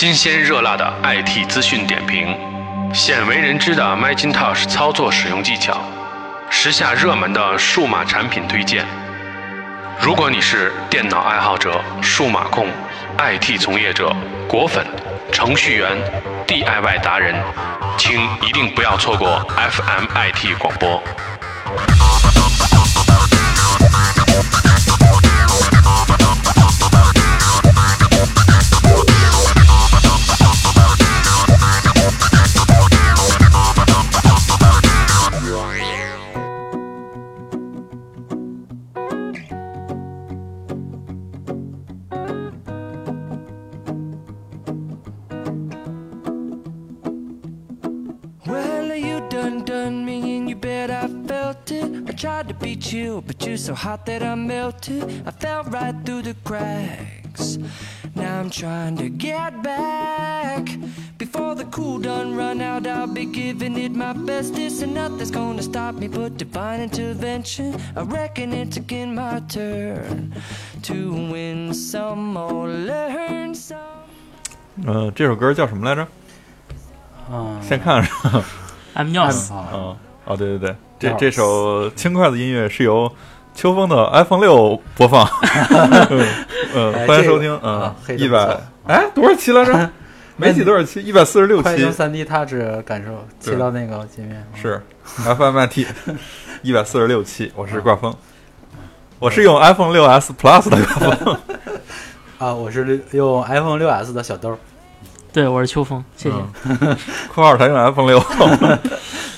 新鲜热辣的 IT 资讯点评，鲜为人知的 Macintosh 操作使用技巧，时下热门的数码产品推荐。如果你是电脑爱好者、数码控、IT 从业者、果粉、程序员、DIY 达人，请一定不要错过 FM IT 广播。Bestest, and nothing's gonna stop me but divine intervention. I reckon it's again my turn to win some or learn some. 呃，这首歌叫什么来着？嗯，先看是吧？I'm News，啊，嗯，哦，对对对，这这首轻快的音乐是由秋风的 iPhone 六播放。嗯，欢迎收听。嗯啊，一百，哎，多少期来着？没记多少期，一百四十六期快用。三 D Touch 感受对切到那个界面是 FMIT 一百四十六期，我是挂风，我是用 iPhone 六 S Plus 的挂风。啊，我是用 iPhone 六 S 的小兜，对，我是秋风，谢谢。嗯。括号台用 iPhone 六。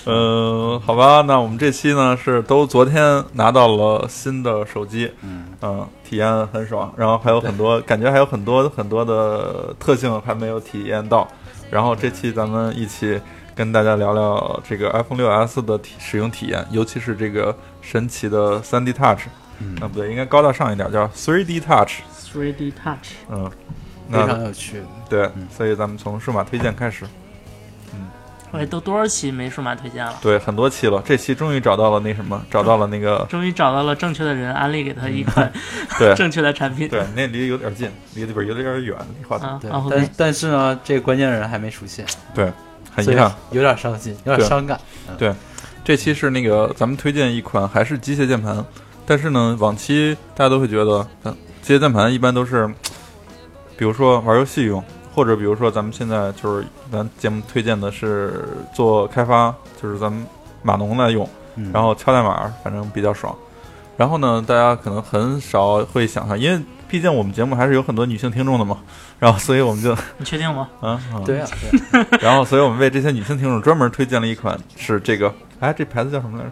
嗯，好吧，那我们这期呢是都昨天拿到了新的手机，嗯，嗯，体验很爽，然后还有很多感觉还有很多很多的特性还没有体验到，然后这期咱们一起跟大家聊聊这个 iPhone 六 S 的体使用体验，尤其是这个神奇的 3D Touch，嗯啊不对，应该高大上一点，叫 3D Touch，3D Touch，嗯，非常有趣。对嗯，所以咱们从数码推荐开始。嗯喂，都多少期没数码推荐了？对，很多期了，这期终于找到了那什么，找到了那个，终于找到了正确的人，安利给他一款 对 正确的产品。对，那离得有点近，离得不是有点远，离话筒，对，啊啊但但是呢，这个关键人还没出现，对，很遗憾。有点伤心，有点对伤感。对这期是那个咱们推荐一款还是机械键盘，但是呢，往期大家都会觉得，嗯，机械键盘一般都是，比如说玩游戏用，或者比如说咱们现在就是咱节目推荐的是做开发，就是咱们码农来用，嗯，然后敲代码，反正比较爽。然后呢，大家可能很少会想象，因为毕竟我们节目还是有很多女性听众的嘛，然后所以我们就你确定吗？啊，嗯对呀，对呀然后，所以我们为这些女性听众专门推荐了一款是这个，哎，这牌子叫什么来着？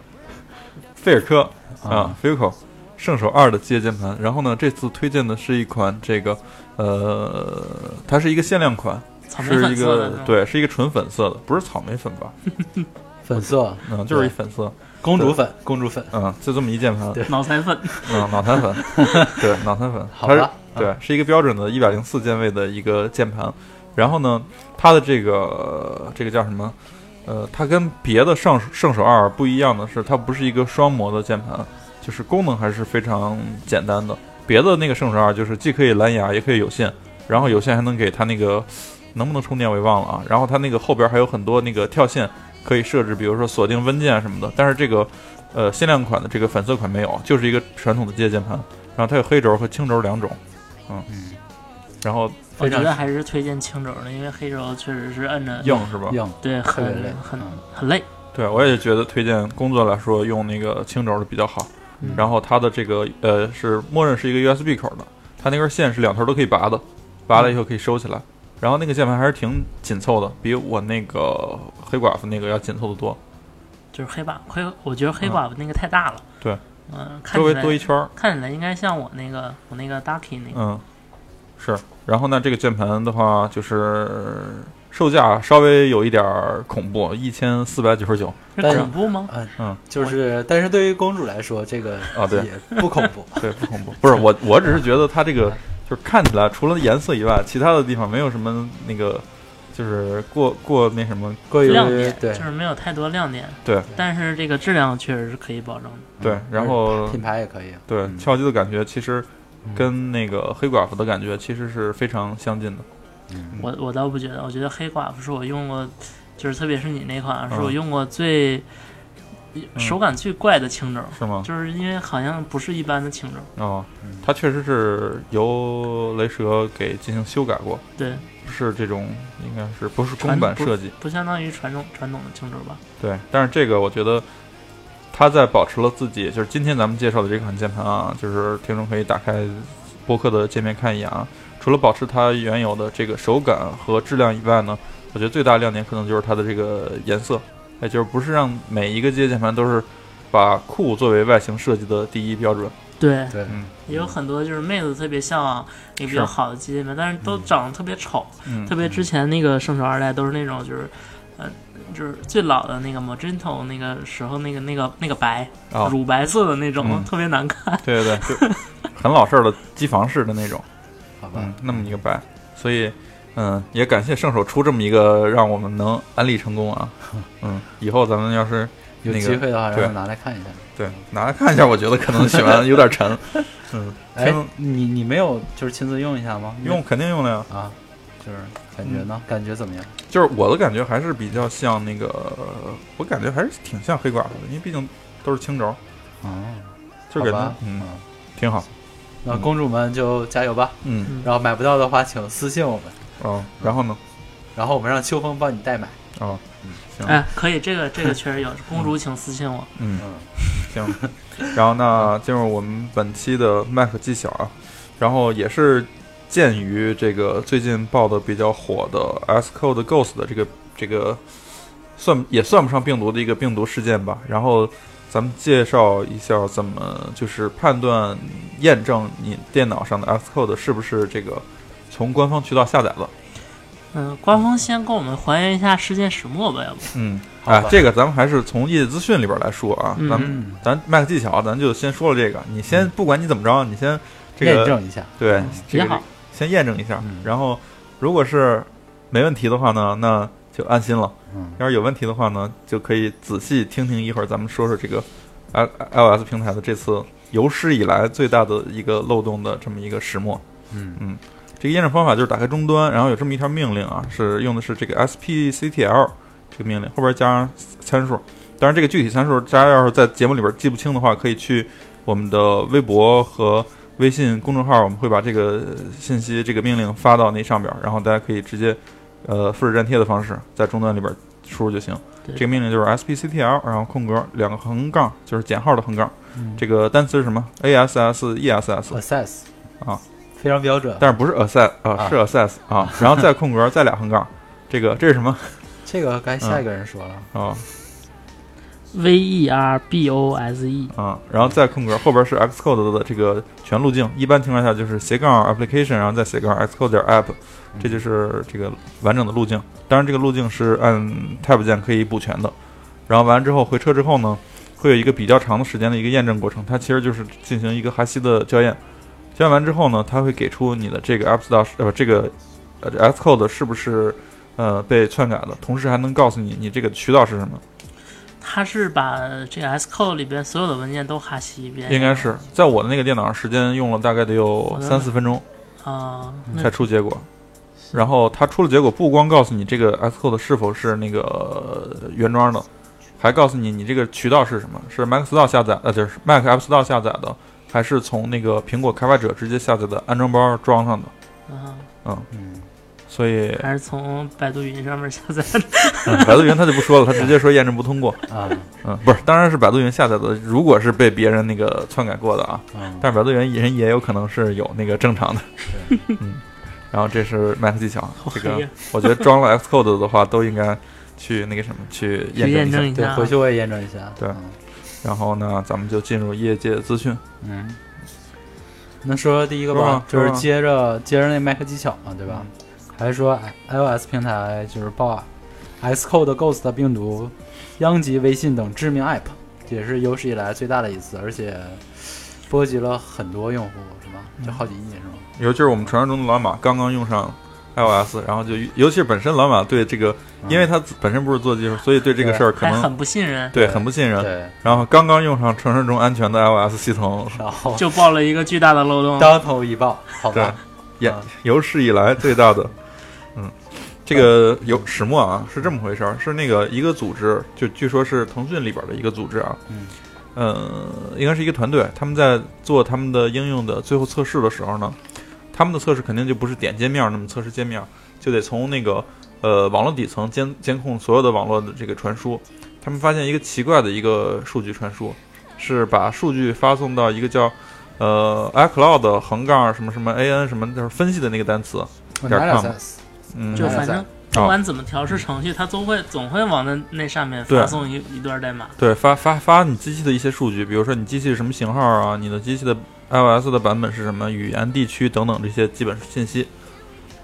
菲尔科啊 f i c o 圣手二的机械键盘。然后呢，这次推荐的是一款这个，呃，它是一个限量款，是一个对，是一个纯粉色的，不是草莓粉吧？粉色。嗯，就是一粉色，公主粉，公主粉，嗯，就这么一键盘，对。脑残粉，嗯，脑残粉，对，脑残粉，好它是吧，对，是一个标准的一百零四键位的一个键盘。然后呢，它的这个这个叫什么？呃，它跟别的圣圣手二不一样的是，它不是一个双模的键盘，就是功能还是非常简单的。别的那个圣十二就是既可以蓝牙，也可以有线，然后有线还能给它那个能不能充电我也忘了啊。然后它那个后边还有很多那个跳线可以设置，比如说锁定温键什么的。但是这个呃限量款的这个粉色款没有，就是一个传统的机械键盘。然后它有黑轴和青轴两种，嗯，嗯，然后我觉得还是推荐青轴的，因为黑轴确实是摁着硬是吧？硬，对，很很嗯很累。对，我也觉得推荐工作来说用那个青轴的比较好。嗯然后它的这个呃是默认是一个 USB 口的，它那根线是两头都可以拔的，拔了以后可以收起来。然后那个键盘还是挺紧凑的，比我那个黑寡妇那个要紧凑的多，就是黑寡黑，我觉得黑寡妇那个太大了。对，嗯，看周围来多一圈儿。看起来应该像我那个我那个 Ducky 那个，嗯，是。然后呢，这个键盘的话就是售价稍微有一点儿恐怖，一千四百九十九。是恐怖吗？嗯嗯，就是，但是对于公主来说，这个啊对不恐怖。对，不恐怖。不是我，我只是觉得它这个就是看起来除了颜色以外，其他的地方没有什么那个，就是过过那什么。过于亮点对就是没有太多亮点，对但是这个质量确实是可以保证的。对，然后品牌也可以。对嗯敲击的感觉其实跟那个黑寡妇的感觉其实是非常相近的。嗯我我倒不觉得，我觉得黑寡妇是我用过，就是特别是你那款，是嗯我用过最、手感最怪的青轴，是吗？就是因为好像不是一般的青轴。哦嗯，它确实是由雷蛇给进行修改过，对，不是这种应该是不是公传不版设计，不相当于传统传统的青轴吧？对，但是这个我觉得。它在保持了自己，就是今天咱们介绍的这款键盘啊，就是听众可以打开播客的界面看一眼啊。除了保持它原有的这个手感和质量以外呢，我觉得最大亮点可能就是它的这个颜色，也就是不是让每一个机械键盘都是把酷作为外形设计的第一标准。对，对，嗯。也有很多就是妹子特别向往一个比较好的机械键盘，但是都长得特别丑。嗯，特别之前那个圣手二代都是那种就是，呃，就是最老的那个 Magento 那个时候那个那个那个白、哦，乳白色的那种，嗯。特别难看。对对对，就很老式儿的机房式的那种，好吧嗯，，那么一个白，所以，嗯，也感谢圣手出这么一个让我们能安利成功啊，嗯，以后咱们要是有那个机会的话，对让我拿来看一下。对拿来看一下，我觉得可能喜欢有点沉，嗯，哎听，你你没有就是亲自用一下吗？用肯定用了呀，啊，就是感觉呢？感觉怎么样？就是我的感觉还是比较像那个，我感觉还是挺像黑寡妇的，因为毕竟都是青轴，哦，就是感觉嗯挺好，那公主们就加油吧。嗯然后买不到的话，请私信我们，哦，然后呢，然后我们让秋风帮你代买。哦，行，哎，可以，这个这个确实有，公主请私信我。嗯。嗯，行，然后那 进入我们本期的麦克技巧啊，然后也是鉴于这个最近爆的比较火的 S Code Ghost 的这个这个算也算不上病毒的一个病毒事件吧，然后咱们介绍一下怎么就是判断验证你电脑上的 Xcode 是不是这个从官方渠道下载的。嗯，官方先给我们还原一下事件始末吧，要不？嗯，哎，这个咱们还是从业界资讯里边来说啊，嗯咱们嗯，咱 Mac 技巧，咱就先说了这个。你先不管你怎么着，你先这个验证一下。对这个比较好。先验证一下嗯，然后如果是没问题的话呢，那就安心了。嗯要是有问题的话呢，就可以仔细听听一会儿咱们说说这个 i iOS 平台的这次有史以来最大的一个漏洞的这么一个始末。嗯这个验证方法就是打开终端，然后有这么一条命令啊，是用的是这个 spctl 这个命令，后边加上参数。当然，这个具体参数大家要是在节目里边记不清的话，可以去我们的微博和微信公众号，我们会把这个信息、这个命令发到那上边，然后大家可以直接呃复制粘贴的方式在终端里边输入就行。这个命令就是 spctl，然后空格两个横杠，就是减号的横杠。嗯这个单词是什么？ass ess，，assess 啊，非常标准。但是不是 assess 啊，啊是 assess 啊，然后再空格再俩横杠，这个这是什么这个该下一个人说了。啊 V E R B O S E，啊，然后再空格后边是 Xcode 的这个全路径，一般情况下就是斜杠 application，然后再斜杠 Xcode 点 app，这就是这个完整的路径。当然，这个路径是按 Tab 键可以补全的。然后完了之后回车之后呢，会有一个比较长的时间的一个验证过程，它其实就是进行一个哈希的校验。校验完之后呢，它会给出你的这个 App Store 呃这个呃 Xcode 是不是呃被篡改的，同时还能告诉你你这个渠道是什么。它是把这个 Xcode 里边所有的文件都哈希一遍。应该是在我的那个电脑上，时间用了大概得有三四分钟啊，才出结果。然后它出了结果，不光告诉你这个 Xcode 是否是那个呃原装的，还告诉你你这个渠道是什么，是 Mac Store 下载呃，就是 Mac App Store 下载的，还是从那个苹果开发者直接下载的安装包装上的。啊，嗯，所以、还是从百度云上面下载的。嗯百度云他就不说了，他直接说验证不通过。啊，嗯，不是，当然是百度云下载的，如果是被别人那个篡改过的啊。嗯，但是百度云人也有可能是有那个正常的，嗯，然后这是 Mac 技巧，这个我觉得装了 Xcode 的话都应该去那个什么去去验证一下。一下，，对回去我也验证一下。对嗯然后呢，咱们就进入业界资讯。嗯，那说说第一个吧，就是接着接着那 Mac 技巧嘛，对吧？还是说 iOS 平台就是报 Xcode Ghost 病毒殃及微信等知名 App，也是有史以来最大的一次，而且波及了很多用户，是吧？就好几亿，是吗？尤其是我们传说中的老马刚刚用上 iOS，然后就尤其是本身老马对这个，因为它本身不是做技术，所以对这个事儿可能还很不信任，对很不信任。对，然后刚刚用上传说中安全的 iOS 系统，然后就爆了一个巨大的漏洞。当头一爆，好对吧？，也啊有史以来最大的这个有始末啊，是这么回事儿，是那个一个组织，就据说是腾讯里边的一个组织啊，嗯，呃，应该是一个团队，他们在做他们的应用的最后测试的时候呢，他们的测试肯定就不是点界面那么测试界面，就得从那个呃网络底层监监控所有的网络的这个传输。他们发现一个奇怪的一个数据传输，是把数据发送到一个叫呃 iCloud 横杠什么什么 an 什么就是分析的那个单词，点 com 嗯，就反正哦不管怎么调试程序，它总会总会往那那上面发送一一段代码。对，发发发你机器的一些数据，比如说你机器是什么型号啊，你的机器的 iOS 的版本是什么，语言、地区等等这些基本信息，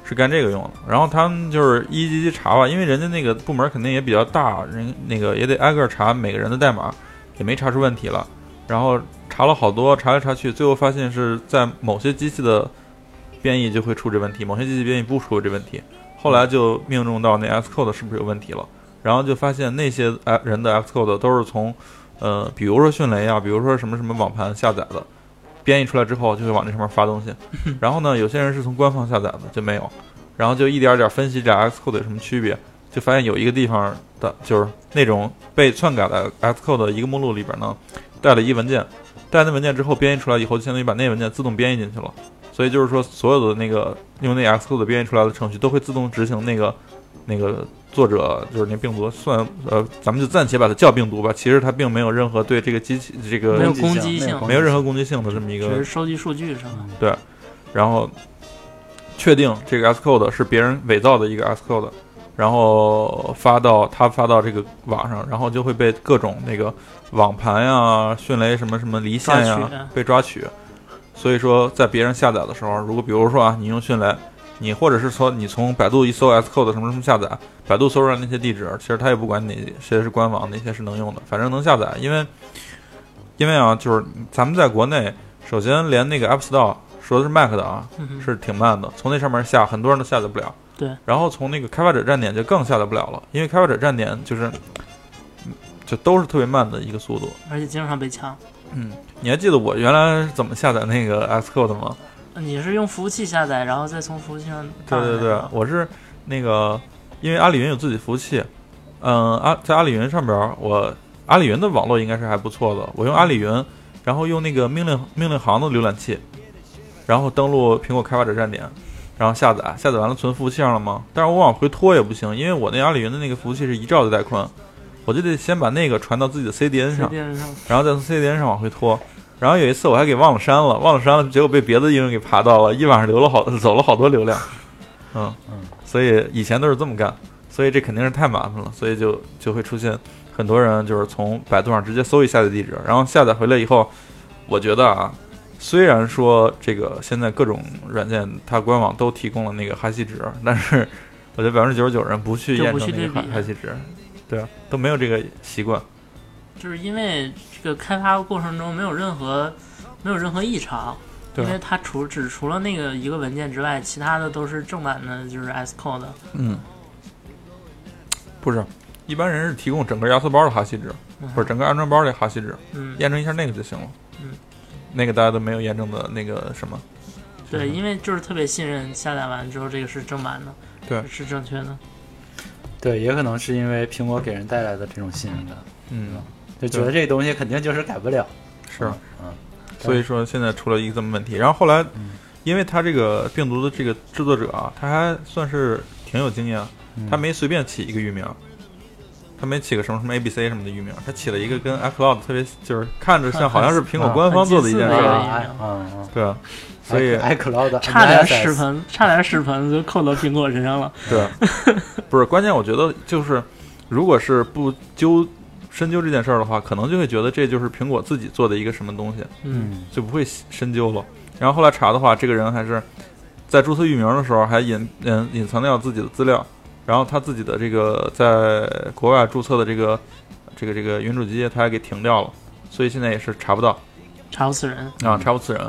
是干这个用的。然后他们就是一级级查吧，因为人家那个部门肯定也比较大，人那个也得挨个查每个人的代码，也没查出问题了。然后查了好多，查来查去，最后发现是在某些机器的编译就会出这问题，某些机器编译不出这问题。后来就命中到那 Xcode 是不是有问题了，然后就发现那些呃人的 Xcode 都是从呃，比如说迅雷啊，比如说什么什么网盘下载的，编译出来之后就会往那上面发东西。然后呢，有些人是从官方下载的就没有，然后就一点点分析这俩 Xcode 有什么区别，就发现有一个地方的就是那种被篡改的 Xcode 的一个目录里边呢带了一文件，带那文件之后编译出来以后，就相当于把那文件自动编译进去了。所以就是说，所有的那个用那 Xcode 编译出来的程序都会自动执行那个那个作者就是那病毒算呃，咱们就暂且把它叫病毒吧。其实它并没有任何对这个机器这个没有攻击性性没有任何攻击性的这么一个只是收集数据是吧？然后确定这个 Xcode 是别人伪造的一个 Xcode，然后发到他发到这个网上，然后就会被各种那个网盘呀、迅雷什么什么离线呀被抓取。所以说，在别人下载的时候，如果比如说啊，你用迅雷，你或者是说你从百度一搜 Xcode 什么什么下载，百度搜出来那些地址，其实它也不管哪谁是官网，哪些是能用的，反正能下载。因为因为啊，就是咱们在国内，首先连那个 App Store 说的是 Mac 的啊，嗯是挺慢的，从那上面下很多人都下载不了。对，然后从那个开发者站点就更下载不了了，因为开发者站点就是，嗯就都是特别慢的一个速度。而且经常被抢。嗯，你还记得我原来怎么下载那个 Xcode 吗？你是用服务器下载，然后再从服务器上对对对我是那个，因为阿里云有自己服务器，嗯，阿在阿里云上边儿，我阿里云的网络应该是还不错的。我用阿里云，然后用那个命令命令行的浏览器，然后登录苹果开发者站点，然后下载，下载完了存服务器上了吗？但是我往回拖也不行，因为我那阿里云的那个服务器是一兆的带宽，我就得先把那个传到自己的 CDN 上，然后再从 CDN 上往回拖。然后有一次我还给忘了删了，忘了删了，结果被别的应用给爬到了，一晚上流了好 走了好多流量。嗯嗯，所以以前都是这么干，所以这肯定是太麻烦了，所以就就会出现很多人就是从百度上直接搜一下载地址，然后下载回来以后，我觉得啊，虽然说这个现在各种软件它官网都提供了那个哈希值，但是我觉得百分之九十九人不去验证那个不去对比哈哈希值，对啊，都没有这个习惯。就是因为这个开发过程中没有任何没有任何异常，对因为它除只除了那个一个文件之外，其他的都是正版的，就是 S code。嗯，不是，一般人是提供整个压缩包的哈希值，嗯或者整个安装包的哈希值，嗯，验证一下那个就行了。嗯，那个大家都没有验证的那个什么。对，因为就是特别信任下载完之后这个是正版的，对是正确的。对，也可能是因为苹果给人带来的这种信任感，嗯，就觉得这东西肯定就是改不了。是，嗯，所以说现在出了一个这么问题。然后后来嗯，因为他这个病毒的这个制作者啊，他还算是挺有经验，嗯他没随便起一个域名。他没起个什么什么 A B C 什么的域名，他起了一个跟 iCloud 特别就是看着像好像是苹果官方做的一件事儿，对啊，所以 iCloud 差点屎盆，差点屎盆就扣到苹果身上了。对，不是关键，我觉得就是，如果是不究深究这件事儿的话，可能就会觉得这就是苹果自己做的一个什么东西，嗯，嗯就不会深究了。然后后来查的话，这个人还是在注册域名的时候还隐嗯隐藏掉自己的资料，然后他自己的这个在国外注册的这个这个这个云主机他还给停掉了，所以现在也是查不到查不死人。啊，查不死人，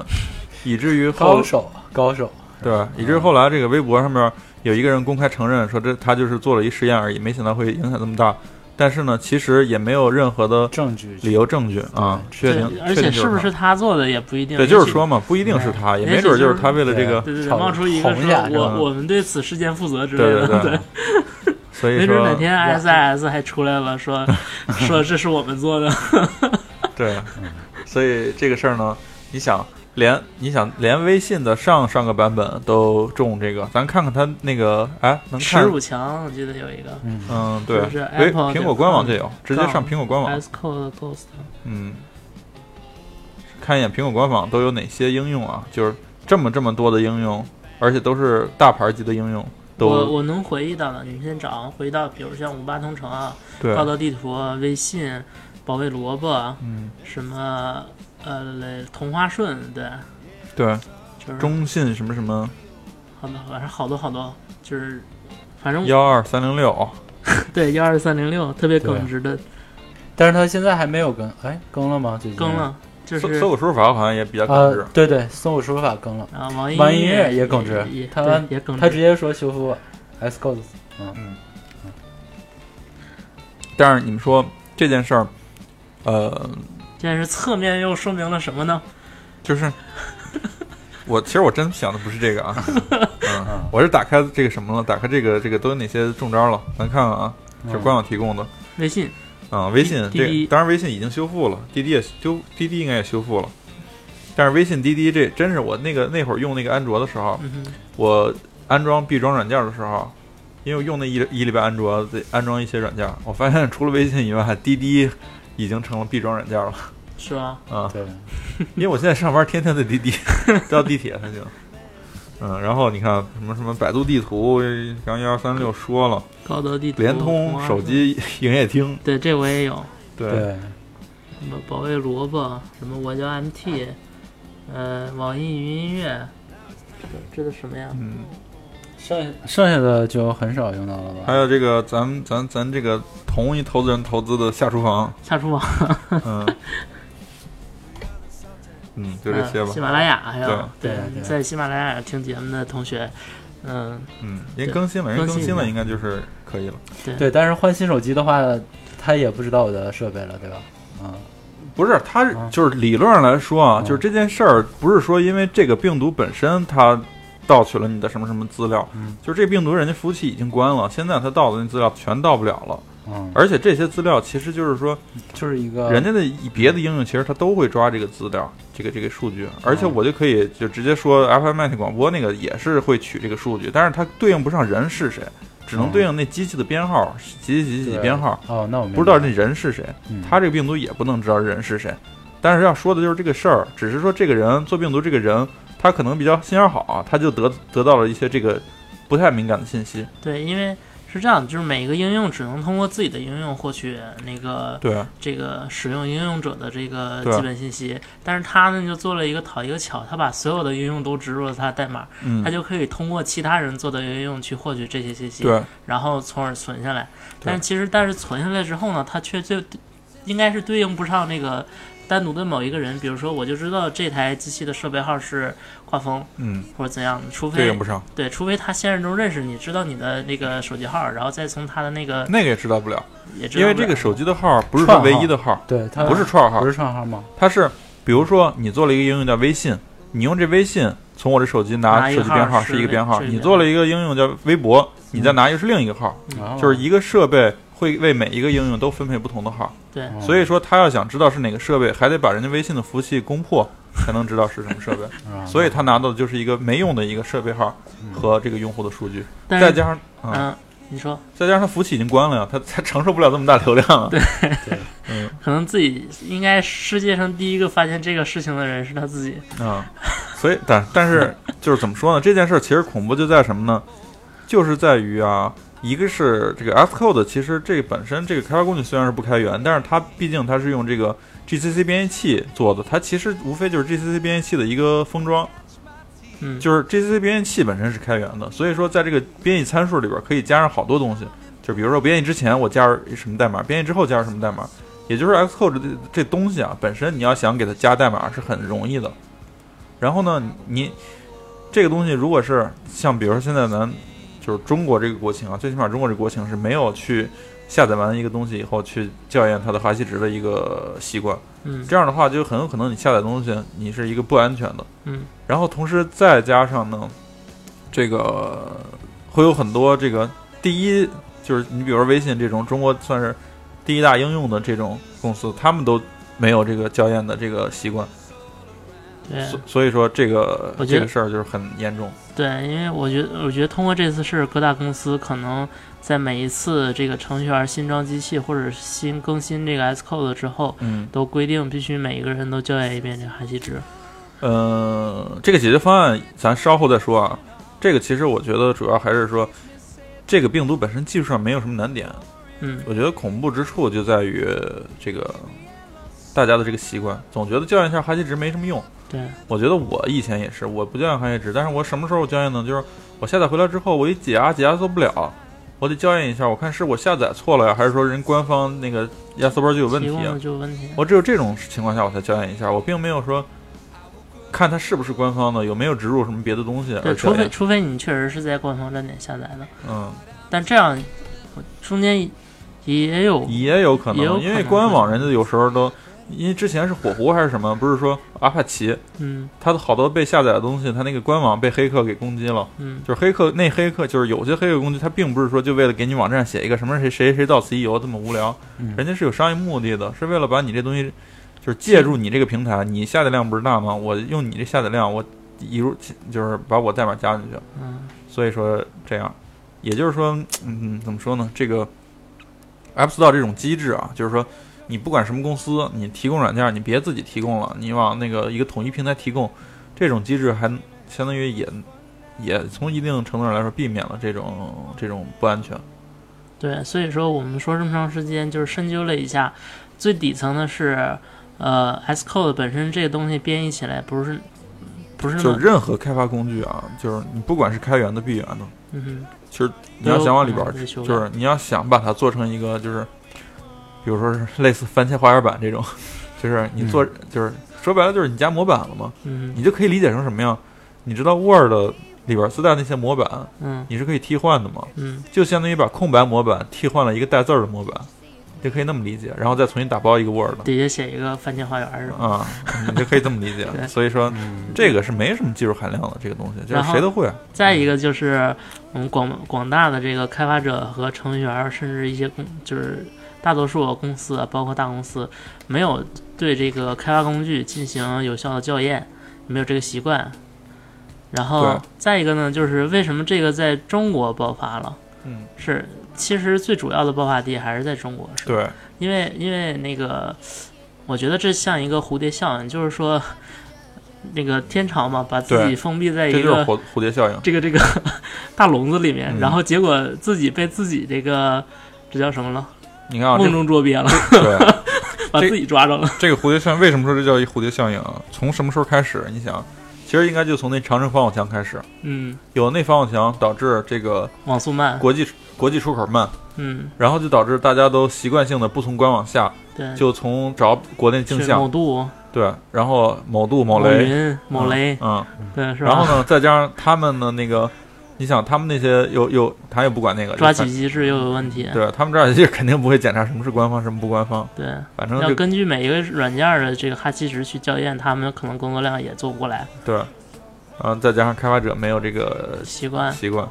以至于后高手高手，对吧？以至于后来这个微博上面有一个人公开承认说这他就是做了一实验而已，没想到会影响这么大。但是呢，其实也没有任何的证据理由证据啊，确定，而且是不是他做的也不一定。对，就是说嘛，不一定是他，也没准就是就是他为了这个，对对对，炒冒出一个我我们对此事件负责之类对的，对对，所以没准哪天 SIS 还出来了，说 说这是我们做的，对，所以这个事儿呢，你想连你想连微信的上上个版本都中这个，咱看看它那个哎能看，耻辱墙我记得有一个。嗯，嗯对苹果官网就有，直接上苹果官网，S Code Ghost，嗯，看一眼苹果官网都有哪些应用啊？就是这么这么多的应用，而且都是大牌级的应用，我都我能回忆到的，你先找回忆到，比如像五八同城啊、对，高德地图啊、微信、保卫萝卜啊，嗯。什么呃同花顺，对，对，就是中信什么什么好的，反正好多好多，就是反正 幺二三零六，对幺二三零六特别耿直的。但是他现在还没有更，哎，更了吗？最近更了，就是搜搜狗输入法好像也比较啊耿直，，对对，搜狗输入法更了，啊网易网易音乐乐也耿直他也耿直，他直接说修复 Xcode，但是你们说这件事儿，呃，这件事侧面又说明了什么呢？就是 我其实我真想的不是这个啊，嗯，我是打开这个什么了，打开这个这个都有哪些中招了，咱看看啊，这是官网提供的。微信啊、微信这当然微信已经修复了，滴滴也修，滴滴应该也修复了，但是微信、滴滴这真是我那个那会儿用那个安卓的时候，嗯，我安装必装软件的时候，因为我用那一一礼拜安卓得安装一些软件，我发现除了微信以外，滴滴已经成了必装软件了。是吧？啊，对，因为我现在上班天天在滴滴，到地铁才行。嗯，然后你看什么什么百度地图，刚幺二三六说了，高德地图、联通手机营业厅，对，这我也有。对，什么保卫萝卜，什么我叫 MT，呃，网易云音乐，这这都什么呀？嗯，剩下剩下的就很少用到了吧？还有这个咱咱咱这个同一投资人投资的下厨房，下厨房，嗯，嗯，就这些吧呃喜。马拉雅还有对在喜马拉雅听节目的同学，嗯，嗯，人更新了，人更新了更新了，应该就是可以了。对，但是换新手机的话，他也不知道我的设备了，对吧？嗯，不是，它啊就是理论上来说啊，嗯就是这件事儿不是说因为这个病毒本身它盗取了你的什么什么资料，嗯。就是这病毒人家服务器已经关了，现在他盗的那资料全盗不了了，嗯，而且这些资料其实就是说就是一个人家的别的应用其实它都会抓这个资料，这个这个数据，而且我就可以就直接说 FM 广播那个也是会取这个数据，但是它对应不上人是谁，只能对应那机器的编号，几几几几几编号，哦，那我不知道那人是谁。嗯。他这个病毒也不能知道人是谁。但是要说的就是这个事儿，只是说这个人做病毒这个人，他可能比较心眼好，他就得得到了一些这个不太敏感的信息。对，因为是这样，就是每一个应用只能通过自己的应用获取那个对，这个使用应用者的这个基本信息，但是他呢就做了一个讨一个巧，他把所有的应用都植入了他的代码，嗯。他，就可以通过其他人做的应用去获取这些信息，对，然后从而存下来。但是其实，但是存下来之后呢，他却就应该是对应不上那个单独的某一个人，比如说我就知道这台机器的设备号是画风嗯，或者怎样，除非对应不上，对，除非他现实中认识你，知道你的那个手机号，然后再从他的那个那个也知道不了，也知道不了。因为这个手机的号不是说唯一的号，对，它不是串号。不，是串号吗？它是比如说你做了一个应用叫微信，你用这微信从我这手机拿拿一个手机编号号是是一个编号，你做了一个应用叫微博，你再拿一个是另一个号，哦就是一个设备会为每一个应用都分配不同的号。对。哦所以说，他要想知道是哪个设备，还得把人家微信的服务器攻破，才能知道是什么设备。啊所以他拿到的就是一个没用的一个设备号和这个用户的数据，再加上啊，嗯，你说再加上他服务器已经关了呀，他他 承受不了这么大流量了。对 对嗯可能自己应该世界上第一个发现这个事情的人是他自己。啊，所以但但是就是怎么说呢？这件事儿其实恐怖就在什么呢？就是在于啊，一个是这个 Xcode，其实这个本身这个开发工具虽然是不开源，但是它毕竟它是用这个 GCC 编译器做的，它其实无非就是 GCC 编译器的一个封装。嗯，就是 GCC 编译器本身是开源的，所以说在这个编译参数里边可以加上好多东西，就比如说编译之前我加入什么代码，编译之后加入什么代码，也就是 Xcode 这这东西啊，本身你要想给它加代码是很容易的。然后呢，你这个东西如果是像比如说现在咱就是中国这个国情啊，最起码中国这个国情是没有去下载完一个东西以后去校验它的哈希值的一个习惯。嗯这样的话，就很有可能你下载东西你是一个不安全的。嗯然后同时再加上呢，这个会有很多这个第一就是你比如说微信这种中国算是第一大应用的这种公司，他们都没有这个校验的这个习惯，对所所以说这个我觉得这个事儿就是很严重。对，因为我觉得我觉得通过这次事儿，各大公司可能在每一次这个程序员新装机器或者新更新这个 S Code 之后，嗯，都规定必须每一个人都校验一遍这个哈希值。呃，这个解决方案咱稍后再说啊。这个其实我觉得主要还是说，这个病毒本身技术上没有什么难点，嗯我觉得恐怖之处就在于这个大家的这个习惯，总觉得校验一下哈希值没什么用。对，我觉得我以前也是，我不校验行业值，但是我什么时候校验呢？就是我下载回来之后，我一解压解压缩不了，我得校验一下，我看是我下载错了呀，还是说人官方那个压缩包就有问题？就有问题。我只有这种情况下我才校验一下，我并没有说看它是不是官方的，有没有植入什么别的东西对，而。除非除非你确实是在官方站点下载的，嗯，但这样我中间也有也有可能因为官网人家有时候都，因为之前是火狐还是什么，不是说阿帕奇，嗯。它的好多被下载的东西，它那个官网被黑客给攻击了。嗯。就是黑客那黑客就是有些黑客攻击，它并不是说就为了给你网站写一个什么谁谁谁到此一游这么无聊，嗯。人家是有商业目的的，是为了把你这东西，就是借助你这个平台，你下载量不是大吗？我用你这下载量，我一入就是把我代码加进去，嗯。所以说这样，也就是说，嗯，怎么说呢？这个 App Store 这种机制啊，就是说，你不管什么公司，你提供软件，你别自己提供了，你往那个一个统一平台提供，这种机制还相当于也也从一定程度上来说避免了这种这种不安全。对，所以说我们说这么长时间，就是深究了一下，最底层的是，呃，S Code 本身这个东西编译起来不是不是就，任何开发工具啊，就是你不管是开源的、闭源的，嗯哼，其实你要想往里边就是你要想把它做成一个，就是比如说是类似番茄花园版这种，就是你做、就是说白了就是你加模板了嘛，嗯你就可以理解成什么呀？你知道 Word 里边自带那些模板，嗯你是可以替换的嘛？嗯就相当于把空白模板替换了一个带字儿的模板，就可以那么理解，然后再重新打包一个 Word 底下写一个番茄花园是吧？啊，你就可以这么理解。所以说嗯这个是没什么技术含量的，这个东西就是谁都会。再一个就是我们广广大的这个开发者和程序员，甚至一些工就是大多数公司，包括大公司，没有对这个开发工具进行有效的校验，没有这个习惯。然后再一个呢，就是为什么这个在中国爆发了？嗯，是其实最主要的爆发地还是在中国，是吧？对，因为因为那个，我觉得这像一个蝴蝶效应，就是说，那个天朝嘛，把自己封闭在一个蝴蝴蝶效应。这个这个 大笼子里面，嗯然后结果自己被自己这个这叫什么了？你看啊，梦中捉鳖了，对。把自己抓着了。这个蝴蝶效应，为什么说这叫一蝴蝶效应啊？从什么时候开始？你想，其实应该就从那长城防火墙开始，嗯，有那防火墙导致这个网速慢，国际国际出口慢，嗯，然后就导致大家都习惯性的不从官网下，对，就从找国内镜像某像，度、对，然后某度、某某雷、云、某雷，嗯，对，是吧？然后呢，再加上他们的那个，你想他们那些又又他也不管那个抓取机制又有问题。对他们抓取机制肯定不会检查什么是官方，什么不官方，对，反正要根据每一个软件的这个哈希值去校验，他们可能工作量也做不过来，对，嗯再加上开发者没有这个习惯。习惯，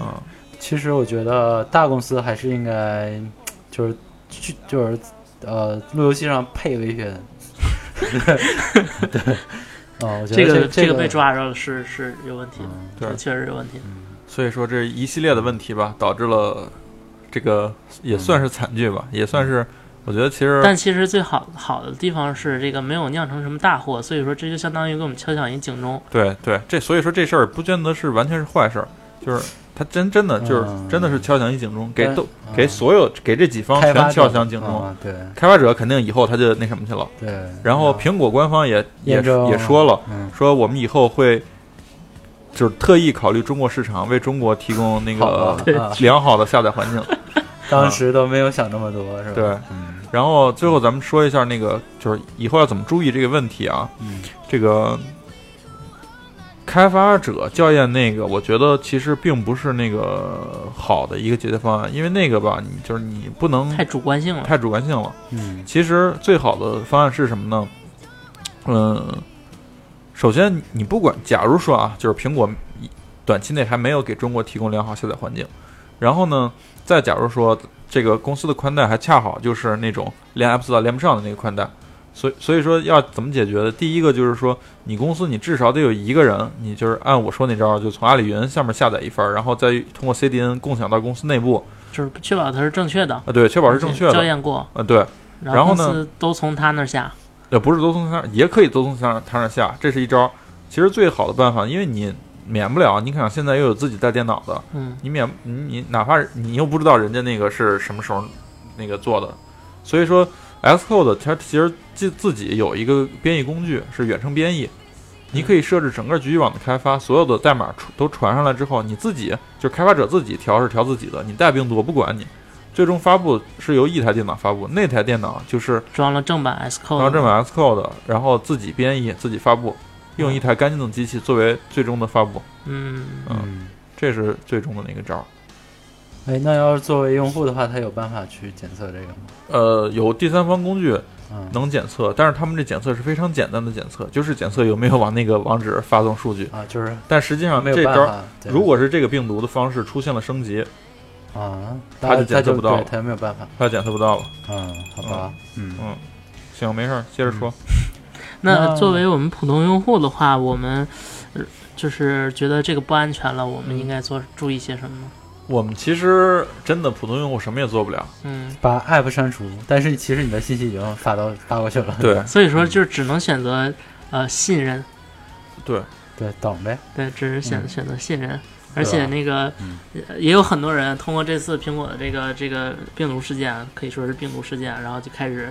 嗯，其实我觉得大公司还是应该就是去就是呃路由器上配微选，对，啊，我觉得这个这个被抓着了是是有问题的，嗯对确实有问题。所以说这一系列的问题吧，导致了这个也算是惨剧吧，也算是我觉得其实但其实最好好的地方是这个没有酿成什么大祸，所以说这就相当于给我们敲响一警钟。对对这所以说这事儿不见得是完全是坏事儿，就是他真真的就是嗯真的是敲响一警钟，给都嗯给所有给这几方全敲响警钟。啊，对开发者肯定以后他就那什么去了，对，然后嗯苹果官方也也也说了，嗯说我们以后会就是特意考虑中国市场，为中国提供那个良好的下载环境。当时都没有想这么多，是吧？对，嗯然后最后咱们说一下那个，就是以后要怎么注意这个问题啊？嗯这个开发者校验那个，我觉得其实并不是那个好的一个解决方案，因为那个吧，你就是你不能太主观性了。太主观性了。嗯其实最好的方案是什么呢？嗯，首先你不管，假如说啊，就是苹果短期内还没有给中国提供良好下载环境，然后呢，再假如说这个公司的宽带还恰好就是那种连 App Store 连不上的那个宽带，所以所以说要怎么解决的？第一个就是说，你公司你至少得有一个人，你就是按我说那招儿，就从阿里云下面下载一份儿，然后再通过 CDN 共享到公司内部，就是确保它是正确的，啊，对，确保是正确的，校验过，啊，对。然然后呢都从他那儿下。呃，不是都从他也可以都从他他那下，这是一招。其实最好的办法，因为你免不了，你看现在又有自己带电脑的，嗯你免你你哪怕你又不知道人家那个是什么时候那个做的，所以说 Xcode 它其实自自己有一个编译工具是远程编译，你可以设置整个局域网的开发，所有的代码传都传上来之后，你自己就是开发者自己调是调自己的，你带病毒我不管你。最终发布是由一台电脑发布，那台电脑就是装了正版 Xcode，然后正版 Xcode，然后自己编译、自己发布，用一台干净的机器作为最终的发布，嗯，嗯，嗯，这是最终的那个招儿。哎，那要是作为用户的话，他有办法去检测这个吗？呃，有第三方工具嗯，能检测，但是他们这检测是非常简单的检测，就是检测有没有往那个网址发送数据。啊，就是但实际上没有这招儿，办法。对如果是这个病毒的方式出现了升级，啊，他就检测不到他就没有办法。他检测不到了。嗯，好吧，嗯嗯，行，没事儿，接着说。那那作为我们普通用户的话，我们呃就是觉得这个不安全了，我们应该做注意些什么呢？我们其实真的普通用户什么也做不了。嗯，把 app 删除，但是其实你的信息已经发到发过去了。对所以说就只能选择呃信任，对，对，等呗。对，只是选、嗯选择信任。而且那个、也有很多人通过这次苹果的这个这个病毒事件，可以说是病毒事件，然后就开始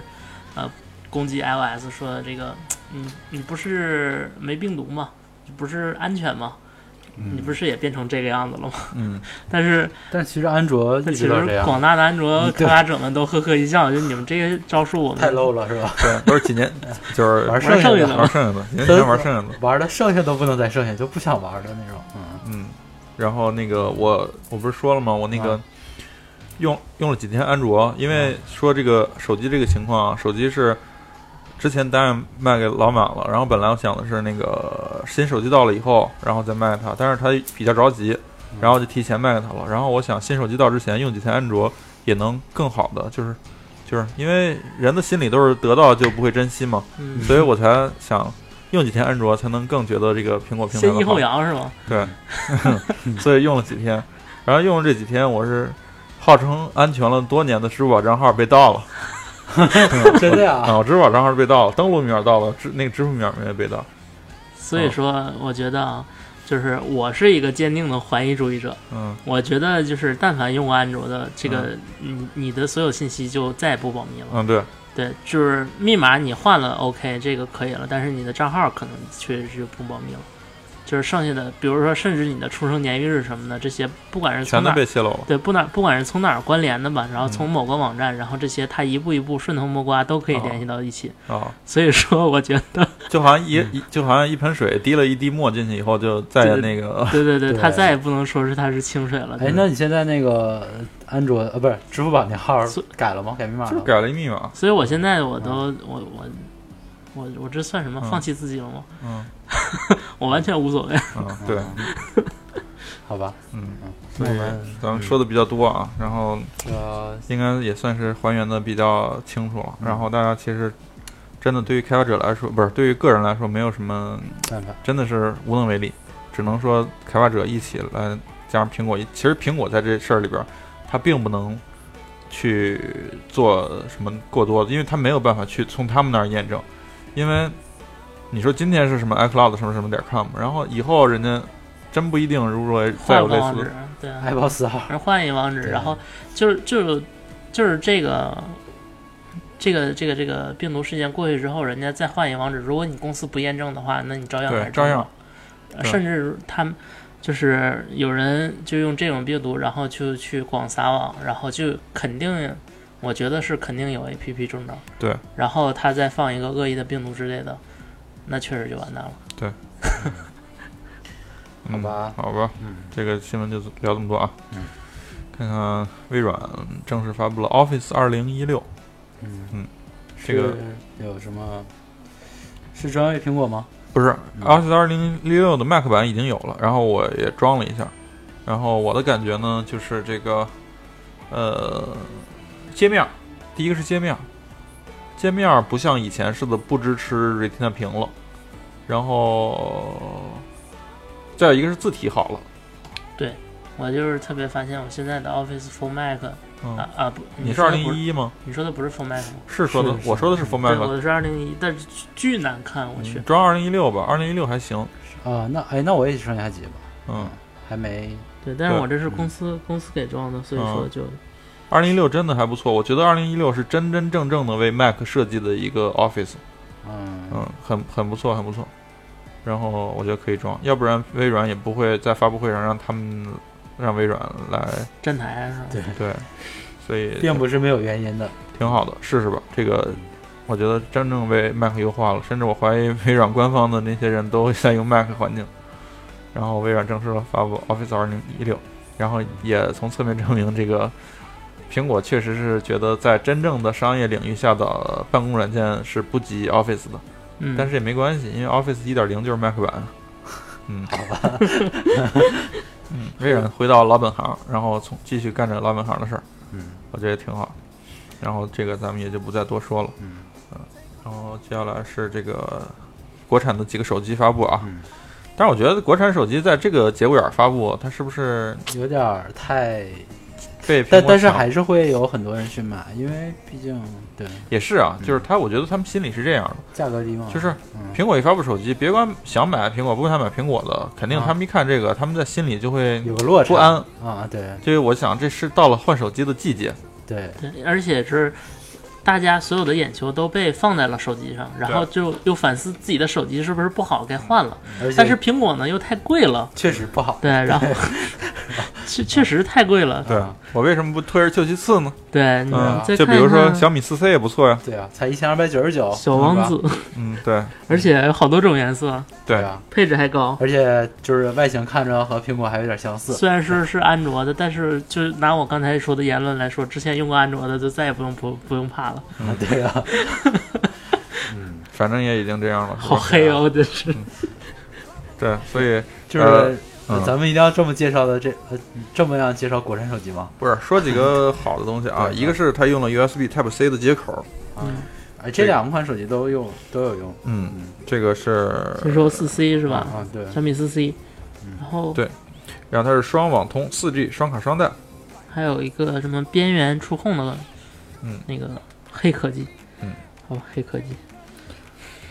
呃攻击 iOS，说这个嗯你不是没病毒吗？你不是安全吗？你不是也变成这个样子了吗？嗯，但是但其实安卓其实广大的安卓开发者们都呵呵一笑，就你们这些招数我们太 low 了，是吧？对，都是几年，就是玩剩下的，玩剩下的，年前玩剩下的。玩的剩下都不能再剩下，就不想玩的那种。嗯嗯，然后那个我我不是说了吗？我那个啊用用了几天安卓，因为说这个手机这个情况啊，手机是之前答应卖给老马了，然后本来我想的是那个新手机到了以后，然后再卖它，但是他比较着急，然后就提前卖给他了。然后我想新手机到之前用几天安卓也能更好的，就是就是因为人的心里都是得到就不会珍惜嘛，嗯，所以我才想用几天安卓才能更觉得这个苹果平台先抑后。扬是吗？对，所以用了几天，然后用了这几天，我是号称安全了多年的支付宝账号被盗了 真的呀？啊！我支付宝账号被盗了，登录密码盗了，支那个支付密码没被盗。所以说，我觉得啊，就是我是一个坚定的怀疑主义者。嗯，我觉得就是，但凡用过安卓的，这个你你的所有信息就再也不保密了。嗯，对，对，就是密码你换了 OK，这个可以了，但是你的账号可能确实是不保密了。就是剩下的，比如说甚至你的出生年月日什么的，这些不管是从哪儿都被泄露了。对，不哪不管是从哪儿关联的吧，然后嗯从某个网站，然后这些它一步一步顺藤摸瓜都可以联系到一起。啊，所以说，我觉得，就好像一一就好像一盆水滴了一滴墨进去以后，就再也那个对对对，对它再也不能说是它是清水了。哎，那你现在那个安卓呃，不是支付宝那号所改了吗？改密码了？改了一密码。所以我现在我都我我我我这算什么？嗯放弃自己了吗？嗯 我完全无所谓。嗯，对，好吧，嗯，嗯，所以那我们咱们说的比较多啊，然后呃，应该也算是还原的比较清楚了。嗯然后大家其实真的对于开发者来说，不是对于个人来说，没有什么办法，真的是无能为力，只能说开发者一起来加上苹果一。其实苹果在这事儿里边儿，它并不能去做什么过多的，因为他没有办法去从他们那儿验证。因为你说今天是什么 iCloud 什么什么点 com，然后以后人家真不一定，如果再换个网址有类似的，，对。啊，爱宝四号，而换一个网址，然后就是就是就是这个这个这个这个病毒事件过去之后，人家再换一个网址，如果你公司不验证的话，那你照样对还是照样。甚至他们就是有人就用这种病毒，然后就去广撒网，然后就肯定，我觉得是肯定有 A P P 中招。对，然后他再放一个恶意的病毒之类的，那确实就完蛋了。对，好吧好吧，嗯，这个新闻就聊这么多啊。嗯，看看微软正式发布了 Office 二零一六，嗯嗯，这个有什么？是专为苹果吗？不是嗯 Office 二零一六的 Mac 版已经有了，然后我也装了一下，然后我的感觉呢就是这个，呃，界面，第一个是界面，界面不像以前似的不支持 Retina 屏了，然后再有一个是字体好了，对我就是特别发现我现在的 Office Full Mac 嗯，啊啊不，你是二零一一吗？你说的不是 Full Mac 吗？是说的，我说的是 Full 对，Mac，我的是二零一，但是巨难看，我去嗯。装二零一六吧，二零一六还行，啊，那哎，那我也升一下级吧，嗯，还没。对，但是我这是公司公司给装的，所以说就二零一六真的还不错，我觉得二零一六是真真正正的为 Mac 设计的一个 Office，嗯嗯，很很不错，很不错。然后我觉得可以装，要不然微软也不会在发布会上让他们让微软来站台是吧？对对，所以并不是没有原因的。挺好的，试试吧。这个我觉得真正为 Mac 优化了，甚至我怀疑微软官方的那些人都在用 Mac 环境。然后微软正式发布 Office 二零一六，然后也从侧面证明这个苹果确实是觉得在真正的商业领域下的办公软件是不及 Office 的。嗯，但是也没关系，因为 Office 一点零就是 Mac 版。嗯，好吧。嗯，微软回到老本行，然后从继续干着老本行的事儿，嗯我觉得也挺好。然后这个咱们也就不再多说了。嗯然后接下来是这个国产的几个手机发布啊，嗯，但是我觉得国产手机在这个节骨眼儿发布，它是不是有点儿太，被但但是还是会有很多人去买，因为毕竟对也是啊，就是他，我觉得他们心里是这样的，价格低嘛，就是嗯苹果一发布手机，别管想买苹果不想买苹果的，肯定啊他们一看这个，他们在心里就会有个落差不安。啊，对就是我想这是到了换手机的季节，对，而且是大家所有的眼球都被放在了手机上，然后就又反思自己的手机是不是不好该换了。但是苹果呢又太贵了，确实不好，对，然后 确确实太贵了，对我为什么不退而求其次呢？对，你嗯，就比如说小米四 C 也不错呀，对啊，才一千二百九十九，小王子，嗯，对。而且有好多种颜色，对，对啊，配置还高。而且就是外形看着和苹果还有点相似，虽然说是安卓的，但是就拿我刚才说的言论来说，之前用过安卓的就再也不用不不用怕了。嗯啊，对啊，嗯，反正也已经这样了，好黑哦，真是。对，所以 就是、呃嗯。咱们一定要这么介绍的这呃这么样介绍国产手机吗？不是说几个 好的东西啊，一个是它用了 USB Type C 的接口，嗯，哎，这两款手机都用都有用，嗯嗯，这个是，先说四 C 是吧？啊，对，小米四 C，嗯。然后对然后它是双网通、四 G 双卡双待，还有一个什么边缘触控的，嗯。那个黑科技，嗯，好吧，黑科技，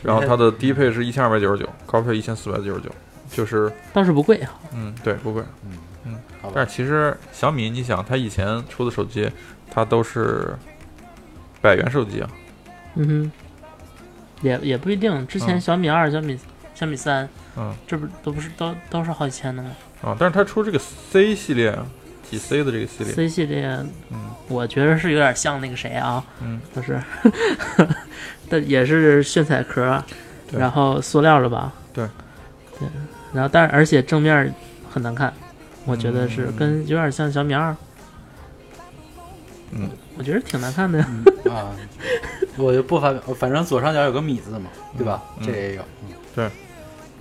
然后它的低配是一千二百九十九，高配一千四百九十九，就是倒是不贵啊。嗯，对，不贵。嗯嗯。但，是其实小米，你想，它以前出的手机，它都是百元手机啊，嗯哼，也也不一定。之前嗯。小米二、小米小米三，嗯。这不都不是都都是好几千的吗？啊，但是它出这个 C 系列啊，几 C 的这个系列，？C 系列，嗯我觉得是有点像那个谁啊，嗯，就是，但也是炫彩壳，对然后塑料的吧？对，对，然后但是而且正面很难看，我觉得是嗯跟有点像小米二，嗯，我觉得挺难看的呀。嗯啊，我就不发表，反正左上角有个米字嘛，对吧？嗯这也有，对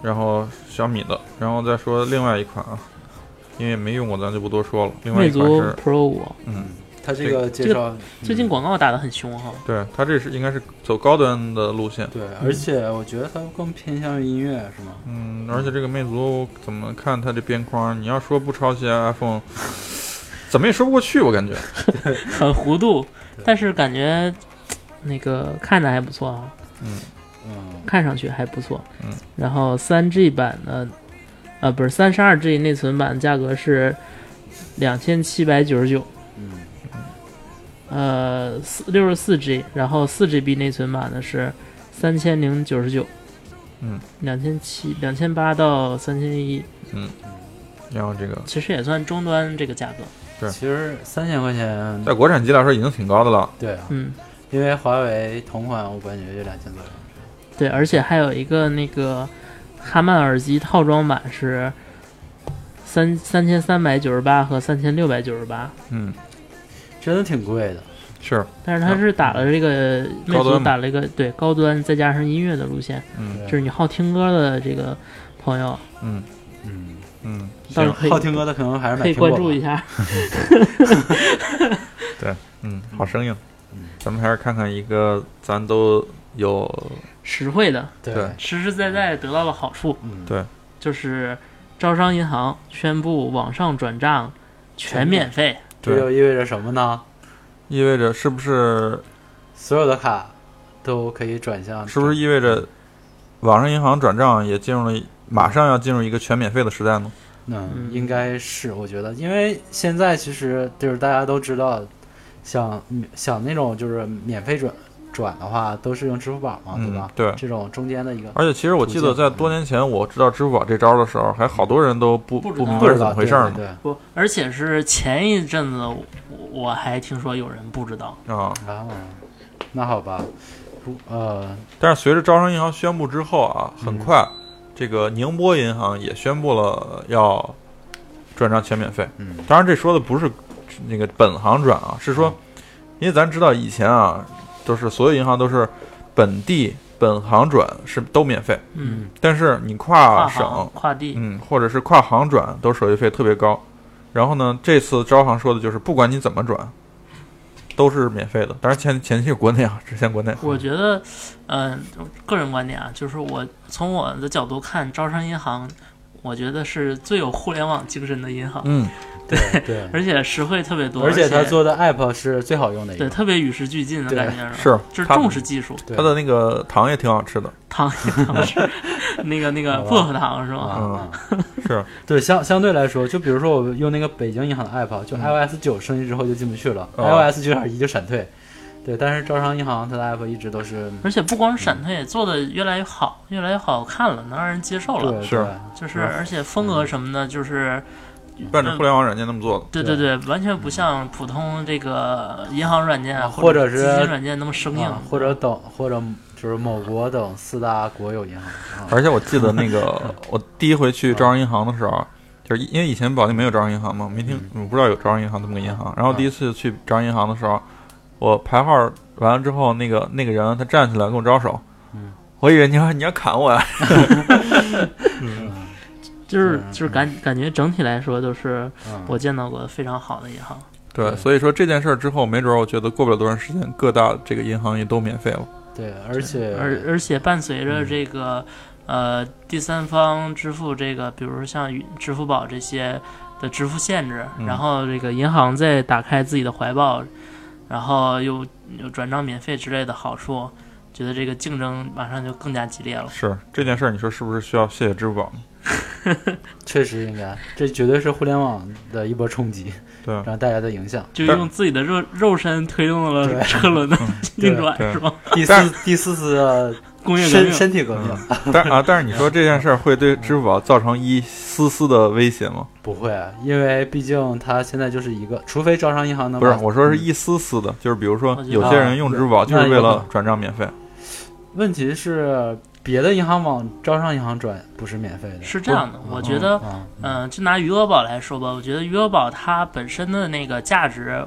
然后小米的，然后再说另外一款啊，因为没用过，咱就不多说了。另外魅族一款是，Pro 五嗯，它这个介绍最近嗯广告打得很凶哈，对，它这是应该是走高端的路线。对，而且我觉得它更偏向于音乐，是吗？嗯，而且这个魅族怎么看它这边框，你要说不抄袭 iPhone，怎么也说不过去，我感觉。很糊涂，但是感觉那个看着还不错啊，嗯，嗯，看上去还不错。嗯，然后三 G 版的，呃，不是三十二 G 内存版价格是两千七百九十九，嗯，呃，四六十四 G，然后四 GB 内存版的是三千零九十九，嗯，两千七两千八到三千一，嗯然后这个其实也算终端这个价格。对其实三千块钱，在国产机来说已经挺高的了。对啊，嗯，因为华为同款我感觉就两千左右。对，而且还有一个那个哈曼耳机套装版是三三千三百九十八和三千六百九十八，嗯，真的挺贵的。是，但是它是打了这个魅族打了一个对高端，再加上音乐的路线，嗯。就是你好听歌的这个朋友，嗯。嗯，嗯，行，倒是好听歌的可能还是买可以苹果吧。关注一下。对。嗯，好声音。嗯。咱们还是看看一个咱都有实惠的，对对实实在在得到了好处，嗯，对就是招商银行宣布网上转账全免费。这就意味着什么呢？意味着是不是所有的卡都可以转向，是不是意味着网上银行转账也进入了马上要进入一个全免费的时代呢？嗯，嗯应该是，我觉得，因为现在其实就是大家都知道，想想那种就是免费转转的话，都是用支付宝嘛，对吧？嗯对这种中间的一个而且其实我记得在多年前我知道支付宝这招的时候，还好多人都不不知道不明白是怎么回事儿呢。对不，而且是前一阵子我我还听说有人不知道，啊！啊，那好吧，不呃，但是随着招商银行宣布之后啊，很嗯快这个宁波银行也宣布了要转账全免费。嗯当然，这说的不是那个本行转啊，是说，因为咱知道以前啊，都是所有银行都是本地本行转是都免费，嗯，但是你跨跨省行跨地，嗯，或者是跨行转，都手续费特别高。然后呢，这次招行说的就是，不管你怎么转，都是免费的。当然前前期是国内啊，只限国内。我觉得，嗯、个人观点啊，就是我从我的角度看，招商银行，我觉得是最有互联网精神的银行，嗯，对 对，而且实惠特别多，而且他他做的 app 是最好用的一对，特别与时俱进的感觉，是就是重视技术，对它的那个糖也挺好吃的。糖糖是那个那个薄荷糖是吗？嗯，是，对相相对来说，就比如说我用那个北京银行的 app，就嗯 iOS 九升级之后就进不去了、哦 i o s 九点一就闪退。对，但是招商银行它的 app 一直都是而且不光是闪退，做的越来越好，越来越好看了，能让人接受了。对是就是而且风格什么的，就是奔着互联网软件那么做的。对对对，完全不像普通这个银行软件啊或者是基金软件那么生硬啊，或者等或者就是某国等四大国有银行啊，而且我记得那个，我第一回去招商银行的时候，就是因为以前保定没有招商银行嘛，没听，我不知道有招商银行这么个银行。然后第一次去招商银行的时候，我排号完了之后，那个那个人他站起来跟我招手，嗯。我以为你要你要砍我呀，就是嗯就是感感觉整体来说都是嗯我见到过非常好的银行。对，所以说这件事儿之后，没准儿我觉得过不了多长时间，各大这个银行也都免费了。对，而且而而且伴随着嗯这个、呃第三方支付这个，比如像与支付宝这些的支付限制，嗯然后这个银行再打开自己的怀抱，然后又又转账免费之类的好处，觉得这个竞争马上就更加激烈了。是这件事儿，你说是不是需要谢谢支付宝呢？确实应该，这绝对是互联网的一波冲击，对，然后带来的影响。就用自己的肉肉身推动了对车轮的运转，对是吗？第四第四次工业革身。身体革命。但啊，但是你说这件事儿会对支付宝造成一丝丝的威胁吗？不会，因为毕竟它现在就是一个，除非招商银行能不是，我说是一丝丝的，就是比如说有些人用支付宝就是为了转账免费，问题是别的银行往招商银行转不是免费的，是这样的，我觉嗯得，啊，嗯、就拿余额宝来说吧，我觉得余额宝它本身的那个价值，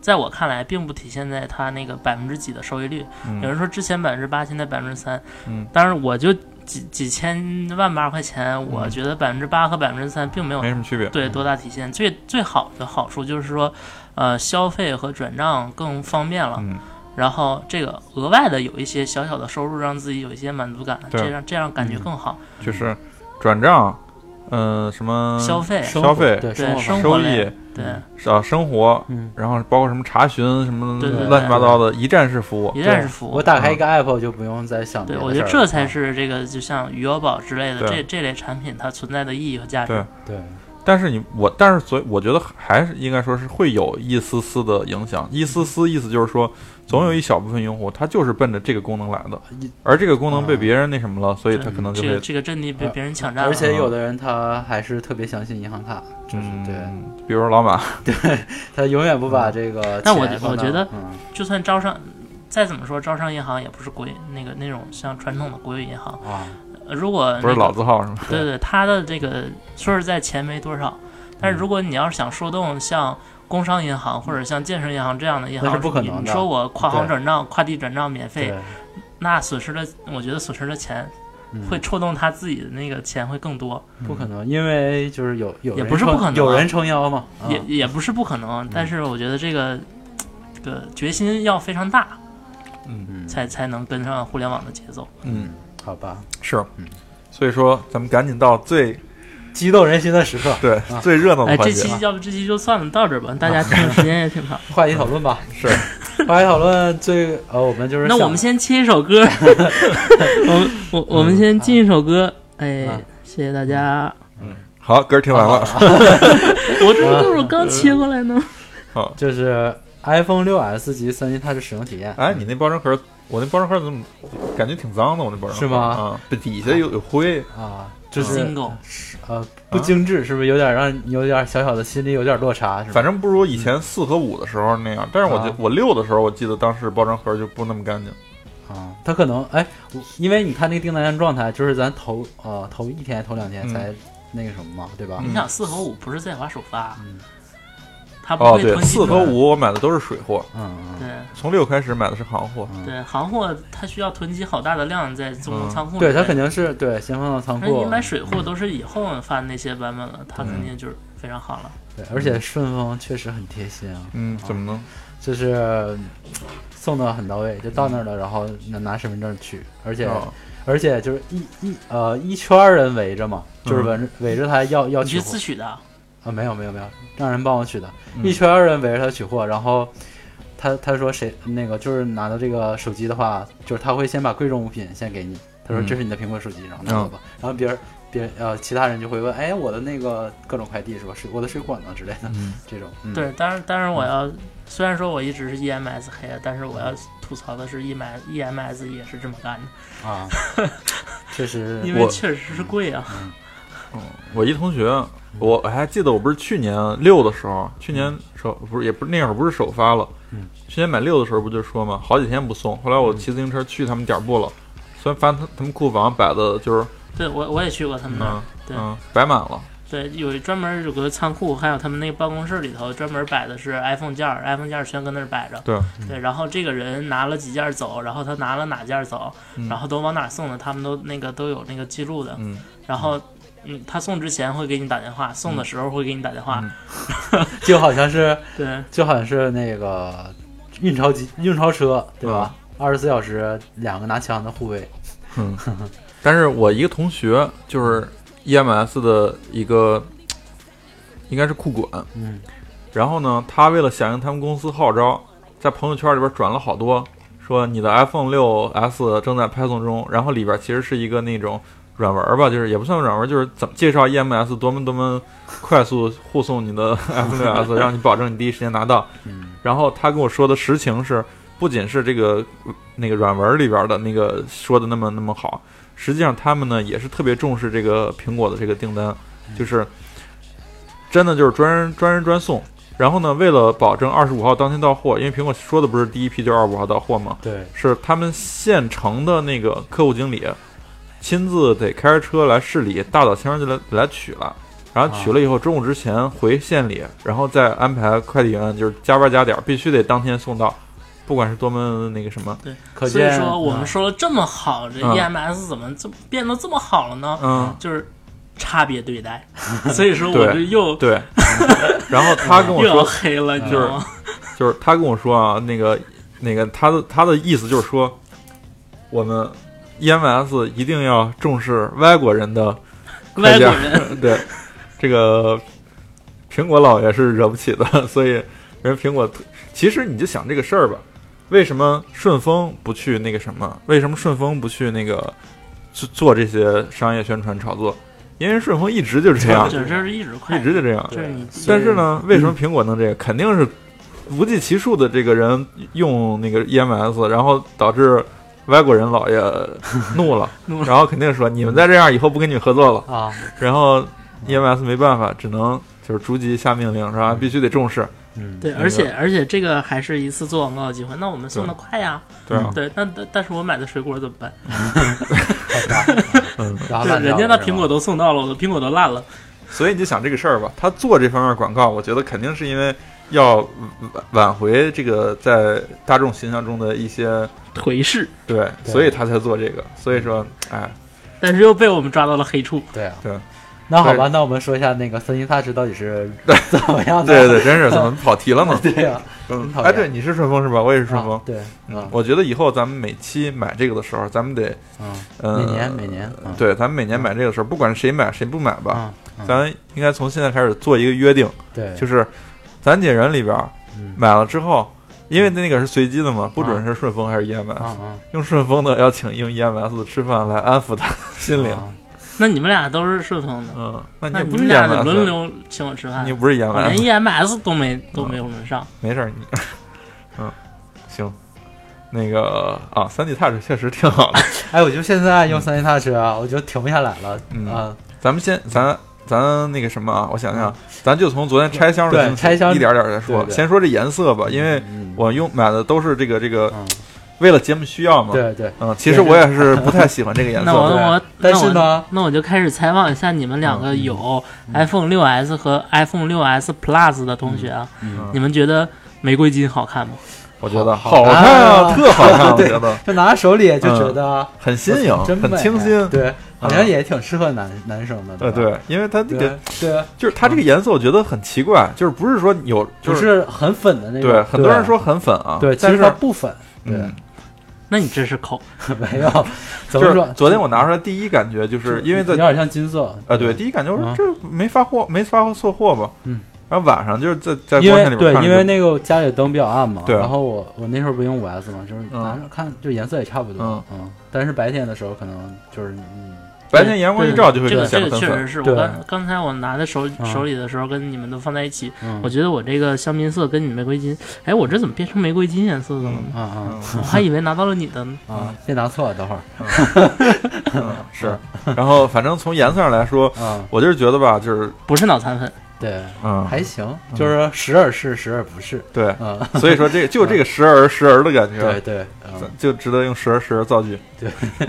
在我看来，并不体现在它那个百分之几的收益率。有嗯人说之前百分之八，现在百分之三，嗯，当然我就几几千万把块钱，我嗯觉得百分之八和百分之三并没有没什么区别。对多大体现。最最好的好处就是说，呃，消费和转账更方便了。嗯，然后这个额外的有一些小小的收入，让自己有一些满足感，这样这样感觉嗯更好。就是转账，嗯，什么消费。生消费对对生活对，啊生活，嗯，然后包括什么查询什么乱七八糟的一站式服务。一。站式服务。我打开一个 app 就不用再想别对，我觉得这才啊是这个，就像余额宝之类的这这类产品它存在的意义和价值。对。对。但是你我，但是所以我觉得还是应该说是会有一丝丝的影响，一丝丝意思就是说，总有一小部分用户他就是奔着这个功能来的，一而这个功能被别人那什么了，所以他可能就会这个这个阵地被别人抢占了。而且有的人他还是特别相信银行卡，就是对。嗯，比如说老马，对他永远不把这个但我我觉得嗯。就算招商，再怎么说招商银行也不是国有那个那种像传统的国有银行，啊。呃如果不是老字号是吗？对对，他的这个说实在钱没多少，但是如果你要是想说动像工商银行或者像建设银行这样的银行，那是不可能的你说我跨行转账、跨地转账免费，，那损失的，我觉得损失的钱嗯。会触动他自己的那个钱会更多，不可能，因为就是有有也不是不可能啊有人撑腰嘛，啊也也不是不可能，但是我觉得这个这个决心要非常大，嗯。嗯。才才能跟上互联网的节奏。嗯，好吧，是嗯。所以说，咱们赶紧到最激动人心的时刻，对啊。最热闹哎，的环节。啊。这期要不这期就算了，到这儿吧，大家听的时间也挺长。话题讨论吧，是，话题讨论最呃，我们就是那我们先切一首歌，我们我我们先进一首歌，哎啊，谢谢大家。嗯。好，歌儿听完了。我这不是我刚切过来呢。好，就是 iPhone 6 S 及三星 Touch 使用体验，哎，你那包装盒，我那包装盒怎么感觉挺脏的？我那包装盒是吗？啊，这底下有有灰。啊，就是 single，呃不精致，是不是有点让你有点小小的心里有点落差？是吧？反正不如以前四和五的时候那样，但是我啊我六的时候，我记得当时包装盒就不那么干净。啊，他可能哎，因为你看那个订单状态，就是咱头呃头一天头两天嗯才那个什么嘛，对吧？你想四和五不是在华首发嗯，它不哦，对，会囤积四和五我买的都是水货，嗯嗯对从六开始买的是行货。嗯，对，行货它需要囤积好大的量在中国嗯仓库里面。对它肯定是对先放到仓库那你，买水货都是以后发那些版本了，它肯定就是非常好了。对，而且顺丰确实很贴心啊，嗯，怎么呢？就是嗯送的很到位，就到那儿了，然后拿拿身份证取，而且、哦而且就是一一呃一圈儿人围着嘛，就是嗯围着围着他要要你取货去自取的，啊，没有没有没有，让人帮我取的，嗯。一圈人围着他取货，然后他他说谁那个就是拿到这个手机的话，就是他会先把贵重物品先给你，他说嗯。这是你的苹果手机，然后拿走吧，然后别人别人呃其他人就会问，哎我的那个各种快递是吧？水我的水果呢之类的嗯，这种，嗯、对，当然当然我要，虽然说我一直是 EMS 黑，但是我要吐槽的是，EMS EMS 也是这么干的，啊，确实因为确实是贵啊。嗯我一同学，我我还记得我不是去年六的时候，去年首不是也不是那会儿不是首发了，嗯，去年买六的时候不就说嘛，好几天不送，后来我骑自行车去他们点儿部了，虽然发现他他们库房摆的就是对我我也去过他们那儿嗯，对。嗯摆满了，对，有专门有个仓库，还有他们那个办公室里头专门摆的是 iPhone 件儿，iPhone 件儿全搁那儿摆着。对。对，然后这个人拿了几件儿走，然后他拿了哪件儿走，嗯。然后都往哪儿送的，他们都那个都有那个记录的。嗯。然后，嗯，他送之前会给你打电话，送的时候会给你打电话。嗯 就好像是 对，就好像是那个运钞机运钞车对吧？二十四小时两个拿枪的护卫，嗯，但是我一个同学就是 EMS 的一个，应该是库管，嗯然后呢，他为了响应他们公司号召，在朋友圈里边转了好多，说你的 iPhone 六 S 正在派送中，然后里边其实是一个那种软文吧，就是也不算软文，就是怎么介绍 EMS 多么多么快速护送你的 iPhone 六 S，让你保证你第一时间拿到。嗯然后他跟我说的实情是，不仅是这个那个软文里边的那个说的那么那么好，实际上他们呢也是特别重视这个苹果的这个订单，就是真的就是专人专人专送。然后呢，为了保证二十五号当天到货，因为苹果说的不是第一批就是二十五号到货嘛？对是他们现成的那个客户经理亲自得开着车来市里，大早清儿就来来取了。然后取了以后，中午之前回县里，然后再安排快递员，就是加班加点，必须得当天送到，不管是多么那个什么，对可见所以说我们嗯说了这么好，这嗯 EMS 怎么这么变得这么好了呢？嗯，就是差别对待。所以说我就又对。然后他跟我 又要说，黑了，你知道吗？就是他跟我说啊，那个那个他的他的意思就是说，我们 EMS 一定要重视外国人的 外国人 对，这个苹果老爷是惹不起的，所以人苹果，其实你就想这个事儿吧，为什么顺丰不去那个什么？为什么顺丰不去那个做做这些商业宣传炒作？因为顺丰一直就是这样，这这是一直快，一直就这样。但是呢，为什么苹果能这个？肯定是无计其数的这个人用那个 EMS，然后导致外国人老爷 怒了，怒了然后肯定说你们再这样，以后不跟你们合作了。啊，然后 EMS 没办法，只能就是逐级下命令，是吧？必须得重视，嗯，对，而且而且这个还是一次做广告的机会，那我们送的快呀，对啊。对，那但但是我买的水果怎么办？太大，嗯，然后对，人家那苹果都送到了，我的苹果都烂了。所以你就想这个事儿吧，他做这方面广告，我觉得肯定是因为要挽挽回这个在大众形象中的一些颓势，对，所以他才做这个。所以说，哎，但是又被我们抓到了黑处。对啊，对。那好吧，那我们说一下那个三星 Touch 到底是 怎么样的？对对，真是怎么跑题了呢？对呀，嗯很，讨厌哎，对，你是顺丰是吧？我也是顺丰啊。对，嗯，我觉得以后咱们每期买这个的时候，咱们得，嗯，呃，每年每年，嗯对，咱们每年买这个的时候，不管谁买谁不买吧，嗯嗯咱应该从现在开始做一个约定，对，就是咱姐人里边儿嗯买了之后，因为那个是随机的嘛，不准是顺丰还是 EMS，用顺丰的要请用 EMS 的吃饭来安抚他心灵。啊那你们俩都是顺丰的，嗯，那那你不是轮流请我吃饭你。不是 EMS，连 EMS 都没都没有轮上。没事儿，你，嗯，行。那个啊，三 D Touch 确实挺好的。哎，我就现在用三 D Touch 啊，我就停不下来了嗯啊。咱们先，咱咱那个什么啊，我想想，咱就从昨天拆箱的拆箱一点点再说。对对先说这颜色吧，因为嗯我用买的都是这个这个，嗯，为了节目需要嘛。，对对，嗯，其实我也是不太喜欢这个颜色。那我我但是呢那我那我就开始采访一下你们两个有 iPhone 6 S 和 iPhone 6 S Plus 的同学啊，嗯，你们觉得玫瑰金好看吗？我觉得好好看看啊，啊 特好看，我对觉得就拿在手里就觉得很新颖，很清新。对，好像也挺适合男男生的。对，对，因为它这个对，就是它这个颜色，我觉得很奇怪，就是不是说有，就是很粉的那种。对很多人说很粉啊，对，其但是实它不粉。对嗯，，那你这是抠。没有，怎么说？昨天我拿出来第一感觉就是因为在有点像金色啊，对，第一感觉我说嗯这没发货，没发错货吧？嗯。然后晚上就是在在光线里边对，因为那个家里灯比较暗嘛，对然后我我那时候不用五 S 嘛，就是嗯拿着看，就颜色也差不多，嗯嗯，但是白天的时候可能就是嗯，白天阳光一照就会这个这。个确实是我刚刚才我拿在手嗯手里的时候，跟你们都放在一起，嗯我觉得我这个香槟色跟你玫瑰金，哎，我这怎么变成玫瑰金颜色的了呢？啊啊嗯我还以为拿到了你的呢。啊，别拿错了，等会儿嗯，是。然后反正从颜色上来说，啊，我就是觉得吧，就是不是脑残粉，对，嗯，还行，就是时而是，时而不是，对。嗯，所以说这个就这个时而时而的感觉，对对，嗯就值得用时而时而造句。对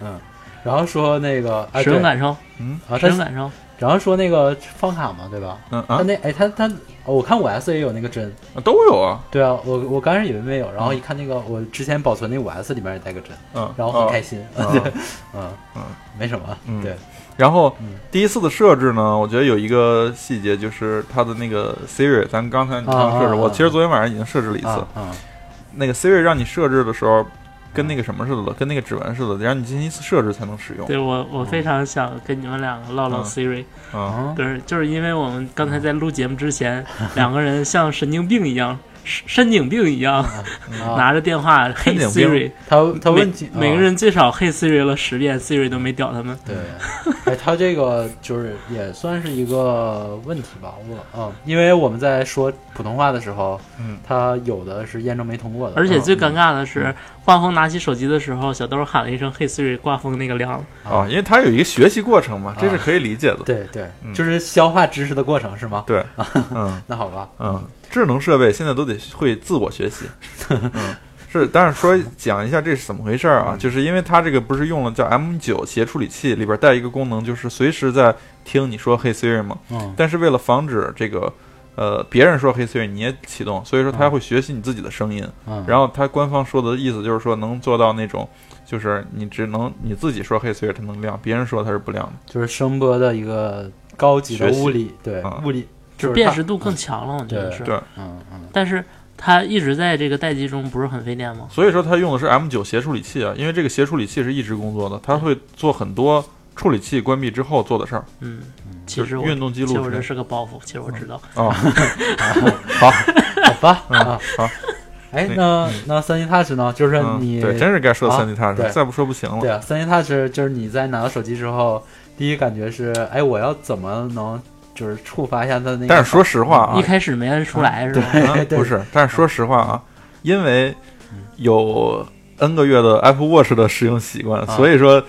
嗯，然后说那个使用感受，嗯啊，他使用感受。然后说那个放卡嘛，对吧？嗯啊，他那哎，他他，我看五 S 也有那个针，都有啊。对啊，我我刚开始以为没有，然后一看那个我之前保存那五 S 里面也带个针，嗯，然后很哦开心，嗯嗯，没什么，嗯对，然后嗯。第一次的设置呢，我觉得有一个细节就是它的那个 Siri，咱刚才你刚设置，我其实昨天晚上已经设置了一次。那个 Siri 让你设置的时候，跟那个什么似的，跟那个指纹似的，让你进行一次设置才能使用。对我，我非常想跟你们两个唠唠嗯。Siri，啊，就是，就是因为我们刚才在录节目之前，两个人像神经病一样、神神经病一样，啊拿着电话嘿神经病。Siri，他他问每个啊。人最少嘿 Siri 了十遍，Siri 都没屌他们。对，哎，他这个就是也算是一个问题吧，我嗯，因为我们在说普通话的时候，嗯，他有的是验证没通过的，而且最嗯尴尬的是，挂风拿起手机的时候，小豆喊了一声“嘿 Siri”，挂风那个亮了。啊，因为他有一个学习过程嘛，这是可以理解的。对对嗯，就是消化知识的过程是吗？对，嗯。那好吧，嗯，智能设备现在都得会自我学习。嗯，是，但是说讲一下这是怎么回事儿啊？就是因为它这个不是用了叫 M 九协处理器，里边带一个功能，就是随时在听你说“嘿 Siri” 嘛。嗯但是为了防止这个，呃，别人说“嘿 Siri” 你也启动，所以说它会学习你自己的声音。嗯，然后它官方说的意思就是说能做到那种，就是你只能你自己说“嘿 Siri” 它能亮，别人说它是不亮的。就是声波的一个高级的物理，对啊物理就是辨识度更强了，我觉得是。对，嗯嗯但是它一直在这个待机中，不是很费电吗？所以说它用的是 M 九协处理器啊，因为这个协处理器是一直工作的，它会做很多处理器关闭之后做的事儿。嗯，其实运动记录其实我这是个包袱，其实我知道。哦，好，好吧嗯啊，好，哎，那那那三星 Touch 呢？就是嗯，你对，真是该说啊三 D Touch，对再不说不行了。对啊，三星 Touch 就是你在拿到手机之后，第一感觉是，哎，我要怎么能就是触发一下它的那个？但是说实话啊，一开始没摁出来是吧？不是，但是说实话啊，因为有 N 个月的 Apple Watch 的使用习惯，啊所以说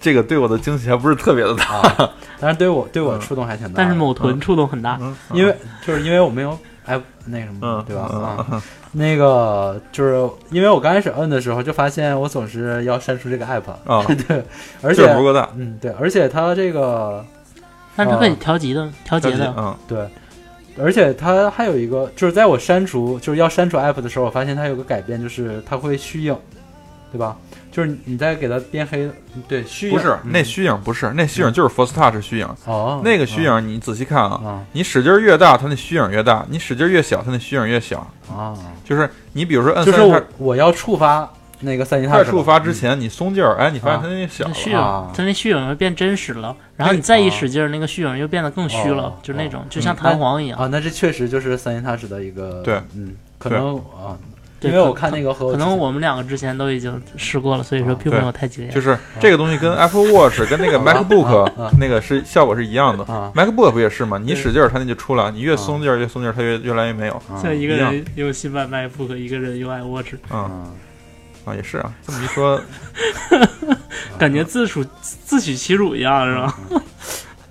这个对我的惊喜还不是特别的大。啊，但是对我对我嗯触动还挺大的。但是某臀触动很大，嗯，因为就是因为我没有哎那个什么嗯，对吧？嗯啊，嗯 那个就是因为我刚开始摁的时候就发现我总是要删除这个 app，啊，对，而劲且儿不够大，嗯对，而且它这个但是可以调节的，调节的。嗯，对，而且它还有一个，就是在我删除就是要删除 app 的时候，我发现它有个改变，就是它会虚影，对吧？就是你在给它变黑，对，虚影。不是嗯。那虚影，不是那虚影就是 Force Touch 虚影，哦，那个虚影你仔细看啊，啊。你使劲儿越大，它那虚影越大；你使劲儿越小，它那虚影越小。啊，就是你比如说摁就是三叉我我要触发那个三级快 touch 触发之前，你松劲儿，哎，你发现啊它那小了。虚影啊，它那虚影又变真实了，然后哎你再一啊使劲儿，那个虚影又变得更虚了哦，就那种哦就像嗯弹簧一样。啊，那这确实就是三级 touch 的一个对，嗯，可能啊，因为我看那个和可能我们两个之前都已经试过了，所以说并没有太惊艳。就是这个东西跟 Apple Watch 跟那个 MacBook 那个是效果是一样的。啊 MacBook 不也是吗？你使劲儿，它那就出来；你越啊松劲儿，越松劲儿，它越越来越没有。啊像一个人用新版 MacBook，一个人用 iWatch，嗯啊啊，也是啊。这么一说，感觉自属自取其辱一样，是吧？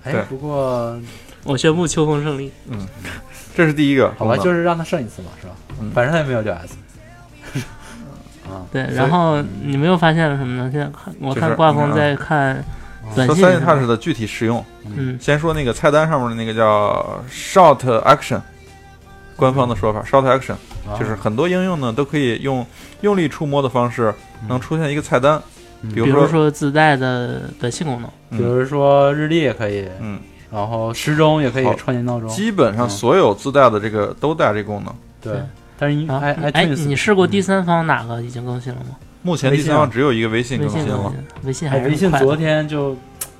哎，不过我宣布秋风胜利。嗯这是第一个好吧，就是让他胜一次嘛，是吧？嗯反正他也没有掉 S。啊，对，然后你们又发现了什么呢？现在看我看挂风嗯在看短说三星信是吧 Touch 的具体使用，嗯，先说那个菜单上面的那个叫 Short Action，官方的说法 Short Action 啊就是很多应用呢都可以用用力触摸的方式能出现一个菜单，嗯。比如比如说说自带的短信功能，嗯。比如说日历也可以，嗯，然后时钟也可以好创建闹钟，基本上嗯。所有自带的这个都带这功能。对对。但是你哎，iTunes 你试过第三方哪个已经更新了吗？目前第三方只有一个微信更新了，微信还哎，是快微信昨天就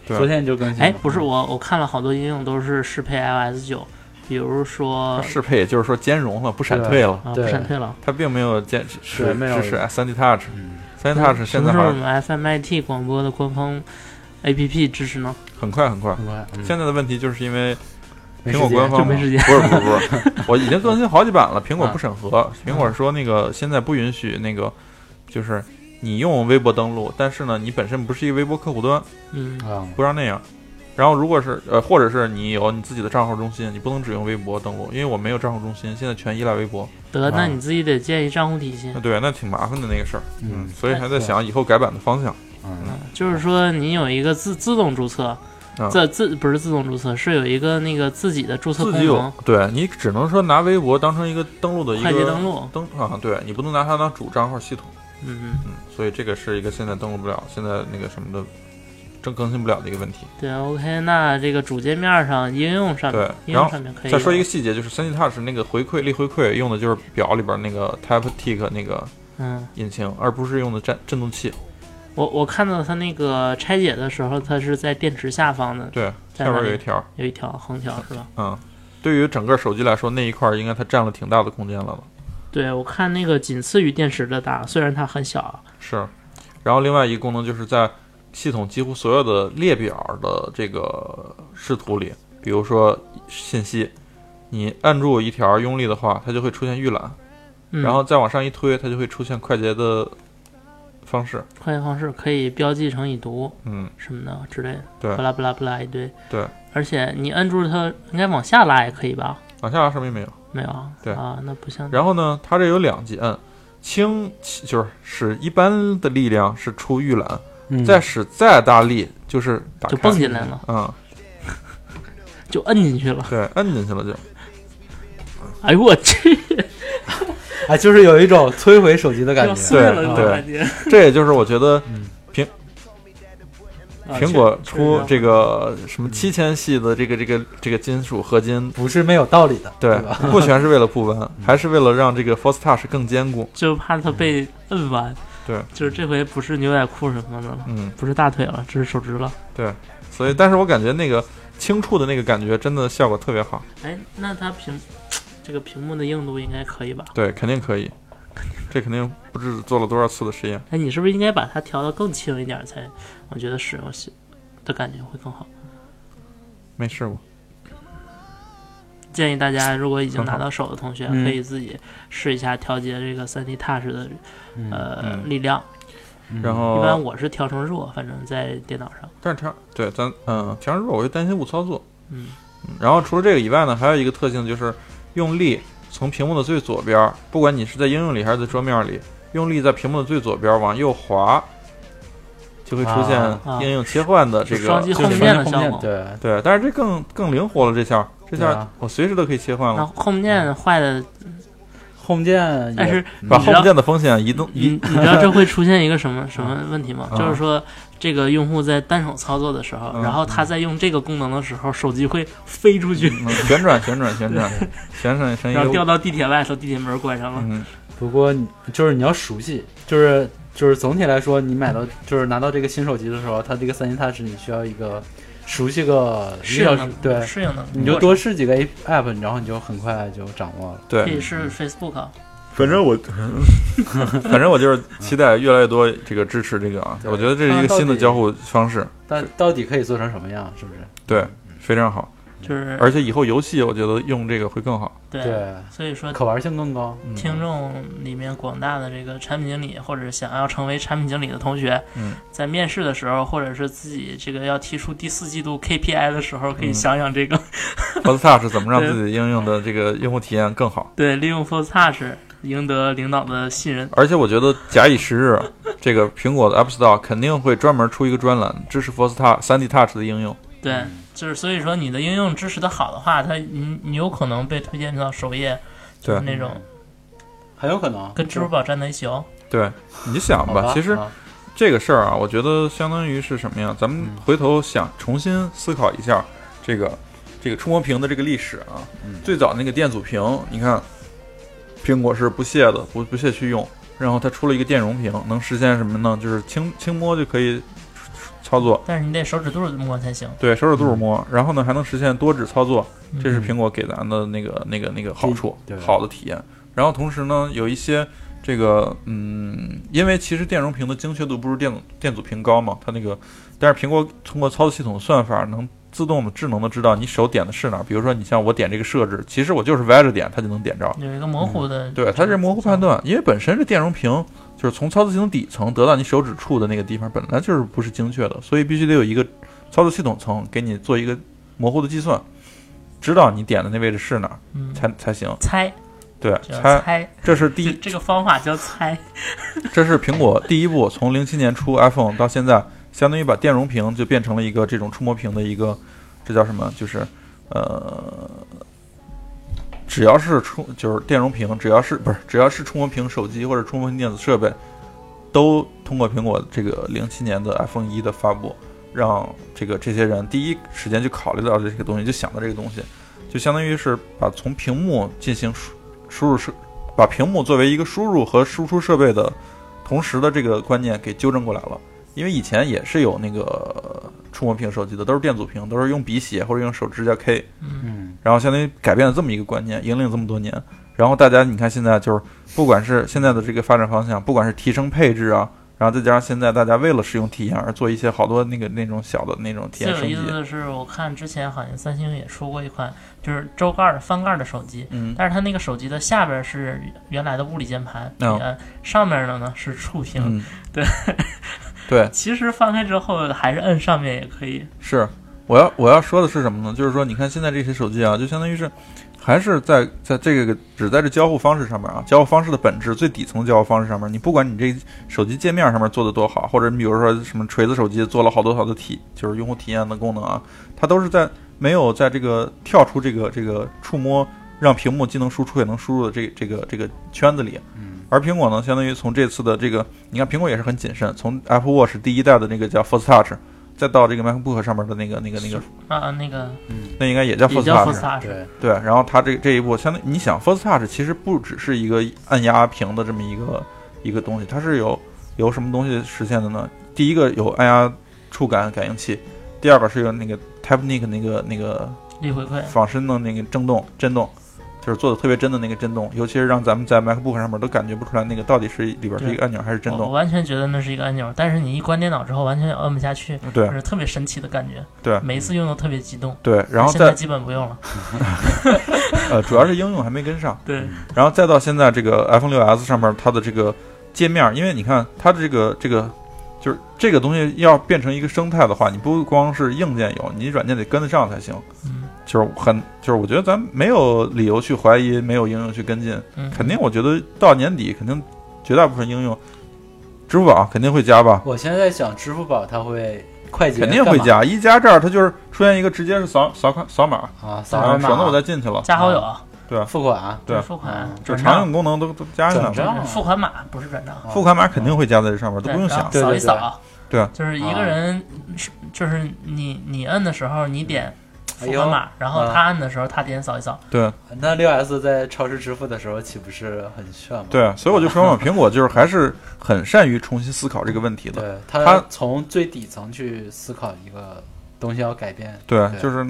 昨天就更新了。哎，不是我，我看了好多应用都是适配 iOS 九，比如说适配也就是说兼容了，不闪退了，啊，不闪退了。它并没有兼是对没有。支持三 D Touch，嗯，三 D Touch 现在好么时候我们 FMIT 广播的官方 APP 支持呢？很快很快。很快。嗯。现在的问题就是因为苹果官方没时间。不是不是不是，我已经更新好几版了，苹果啊。不审核，苹果说那个现在不允许那个，就是你用微博登录，但是呢你本身不是一个微博客户端，嗯，啊，不让那样。然后如果是呃，或者是你有你自己的账号中心，你不能只用微博登录，因为我没有账号中心，现在全依赖微博。得，那啊你自己得建一账户体系。对，那挺麻烦的那个事儿。嗯所以还在想以后改版的方向。嗯就是说，你有一个自自动注册，啊自自不是自动注册，是有一个那个自己的注册自己有功能，对你只能说拿微博当成一个登录的一个快捷登录。登啊，对你不能拿它当主账号系统。嗯嗯，嗯，所以这个是一个现在登录不了，现在那个什么的，正更新不了的一个问题。对，OK，那这个主界面上应用上面对，应用上面可以再说一个细节，就是三 D Touch 那个回馈力回馈用的就是表里边那个 Taptic 那个嗯，引擎，而不是用的震震动器。我我看到它那个拆解的时候，它是在电池下方的，对，下边有一条，有一条横条是吧？嗯，对于整个手机来说，那一块儿应该它占了挺大的空间了吧。对，我看那个仅次于电池的大，虽然它很小啊，是，然后另外一个功能就是在系统几乎所有的列表的这个视图里，比如说信息，你按住一条用力的话，它就会出现预览，嗯，然后再往上一推，它就会出现快捷的方式。快捷方式可以标记成已读嗯，什么的之类的，对巴拉巴拉巴拉一堆。对，而且你按住它，应该往下拉也可以吧？往下拉什么也没有。没有啊？对啊，那不像。然后呢，它这有两级按，轻就是使一般的力量是出预览，嗯再使再大力就是打就开蹦进来了，嗯，就摁进去了。对，摁进去了就。哎呦我去，哎，就是有一种摧毁手机的感觉。要碎了对那种感觉。这也就是我觉得啊苹果确出实这个什么七千系的这个这个这个金属合金，不是没有道理的，对吧？，不全是为了不弯，还是为了让这个 Force Touch 更坚固。就怕它被摁弯。对，就是这回不是牛仔裤什么的了，嗯，不是大腿了，这是手指了。对所以，但是我感觉那个轻触的那个感觉真的效果特别好。哎，那它屏这个屏幕的硬度应该可以吧？对，肯定可以。这肯定不知做了多少次的实验。哎，你是不是应该把它调得更轻一点才？我觉得使用起的感觉会更好。没试过。建议大家如果已经拿到手的同学，嗯可以自己试一下调节这个三 D Touch 的嗯呃、嗯力量。然后一般，我是调成弱，反正在电脑上。但是调对咱嗯调成弱，我就担心误操作。嗯，嗯然后除了这个以外呢，还有一个特性就是用力从屏幕的最左边，不管你是在应用里还是在桌面里，用力在屏幕的最左边往右滑，就会出现啊应用切换的这个双击就是 Home 键的效果。对，对，但是这更更灵活了，这下这下我随时都可以切换那了，Home 键坏的，Home 键，但是把 Home 键的风险移动你移你知道这会出现一个什么什么问题吗？啊。就是说，这个用户在单手操作的时候，嗯然后他在用这个功能的时候，手机会飞出去，嗯。旋转旋转旋转。旋转然后掉到地铁外头，地铁门关上了。嗯。不过就是你要熟悉，就是就是总体来说，你买到就是拿到这个新手机的时候，它这个三星 Touch 你需要一个熟悉个一个小时适应能，对，适应能，你就多试几个 app，然后你就很快就掌握了。对，可以试 Facebook，啊反正我反正我就是期待越来越多这个支持这个啊，我觉得这是一个新的交互方式，但到底可以做成什么样？是不是？对，非常好，就是而且以后游戏我觉得用这个会更好。对，对，所以说可玩性更高。嗯听众里面广大的这个产品经理或者想要成为产品经理的同学，嗯在面试的时候，或者是自己这个要提出第四季度 KPI 的时候，可以嗯想想这个，Force Touch 怎么让自己的应用的这个用户体验更好？对，利用 Force Touch 赢得领导的信任。而且我觉得假以时日，这个苹果的 App Store 肯定会专门出一个专栏，支持 Force Touch 三 D Touch 的应用。对，就是所以说你的应用支持的好的话，它你你有可能被推荐到首页，就是那种很有可能跟支付宝站在一起哦。对，你想好吧，其实啊这个事儿啊，我觉得相当于是什么呀？咱们嗯回头想重新思考一下这个这个触摸屏的这个历史啊。嗯最早那个电阻屏，你看苹果是不屑的，不不屑去用，然后它出了一个电容屏，能实现什么呢？就是轻轻摸就可以操作，但是你得手指肚摸才行。对手指肚摸，然后呢还能实现多指操作，这是嗯苹果给咱的那个那个那个好处，好的体验。然后同时呢，有一些这个嗯，因为其实电容屏的精确度不如电电阻屏高嘛，它那个，但是苹果通过操作系统算法能自动的智能的知道你手点的是哪儿。比如说你像我点这个设置，其实我就是歪着点，它就能点着。有一个模糊的，对，它是模糊判。断，因为本身这电容屏就是从操作系统底层得到你手指触的那个地方，本来就是不是精确的，所以必须得有一个操作系统层给你做一个模糊的计算，知道你点的那位置是哪儿嗯，才才行。猜对，猜猜，这是 第一，这这个方法叫猜。这是苹果第一步，从零七年出 iPhone 到现在，相当于把电容屏就变成了一个这种触摸屏的一个，这叫什么？就是呃，只要是触就是电容屏，只要是不是只要是触摸屏手机或者触摸屏电子设备，都通过苹果这个零七年的 iPhone 一的发布，让这个这些人第一时间就考虑到这个东西，就想到这个东西，就相当于是把从屏幕进行输输入设，把屏幕作为一个输入和输出设备的同时的这个观念给纠正过来了。因为以前也是有那个触摸屏手机的，都是电阻屏，都是用笔写或者用手指甲 K，嗯，嗯，然后相当于改变了这么一个观念，引领这么多年。然后大家你看现在就是，不管是现在的这个发展方向，不管是提升配置啊，然后再加上现在大家为了使用体验而做一些好多那个那种小的那种体验升级。意思的是，我看之前好像三星也出过一款，就是周盖儿的翻盖儿的手机，嗯，但是它那个手机的下边是原来的物理键盘，嗯呃，上面的呢是触屏。嗯，对，对，其实翻开之后还是摁上面也可以。是，我要我要说的是什么呢？就是说，你看现在这些手机啊，就相当于是，还是在在这个只在这交互方式上面啊，交互方式的本质最底层的交互方式上面，你不管你这手机界面上面做的多好，或者你比如说什么锤子手机做了好多好多体，就是用户体验的功能啊，它都是在没有在这个跳出这个这个触摸，让屏幕既能输出也能输入的这这个这个圈子里。嗯而苹果呢，相当于从这次的这个，你看苹果也是很谨慎，从 Apple Watch 第一代的那个叫 Force Touch，再到这个 MacBook 上面的那个那个那个，啊，那个嗯那应该也叫也 Force 叫 Touch。对，对，然后它这这一步，相当于你想 Force Touch 其实不只是一个按压屏的这么一个一个东西，它是有有什么东西实现的呢？第一个有按压触感感应器，第二个是有那个 Taptic 那个那个力回馈。仿生的那个震动震动，就是做的特别真的那个震动，尤其是让咱们在 MacBook 上面都感觉不出来那个到底是里边是一个按钮还是震动。我我完全觉得那是一个按钮，但是你一关电脑之后，完全摁不下去，对就是特别神奇的感觉。对每一次用都特别激动。对，然后现在基本不用了。呃，主要是应用还没跟上，对，然后再到现在这个 iPhone 6s 上面它的这个界面，因为你看它的这个这个就是这个东西要变成一个生态的话，你不光是硬件有，你软件得跟得上才行。嗯就是很，就是我觉得咱没有理由去怀疑没有应用去跟进，嗯，肯定我觉得到年底肯定绝大部分应用，支付宝肯定会加吧，我现在在想，支付宝它会快捷肯定会加。一加这儿它就是出现一个直接是扫扫卡扫码，啊，扫二码，省得我再进去了。加好友、付款，对。付款嗯、就常转账。用功能都都加进来了。转账？付款码不是转账，付款码肯定会加在这上面，都不用想。扫一对对对扫，对。啊就是一个人是就是你你摁的时候你点付款码，然后啊他摁的时候他点扫一扫，对。那六 S 在超市支付的时候岂不是很炫吗？对，所以我就说嘛，苹果就是还是很善于重新思考这个问题的。对，它它从最底层去思考一个东西要改变。对，对。就是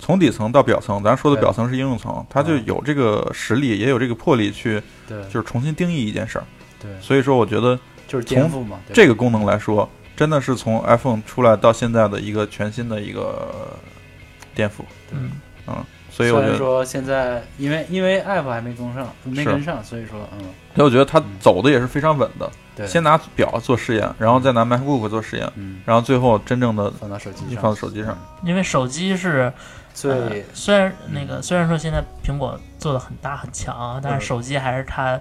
从底层到表层，咱说的表层是应用层，它就嗯有这个实力，也有这个魄力去对，就是重新定义一件事儿。对，所以说，我觉得就是颠覆嘛。对这个功能来说，真的是从 iPhone 出来到现在的一个全新的一个颠覆。嗯，所以我觉得，说现在因为因为 App 还没跟上，没跟上，所以说嗯，所以我觉得它嗯走的也是非常稳的。对，先拿表做试验，然后再拿 MacBook 做试验，嗯然后最后真正的放到手机上，放到手机上。因为手机是最呃虽然那个虽然说现在苹果做的很大很强啊，但嗯是手机还是它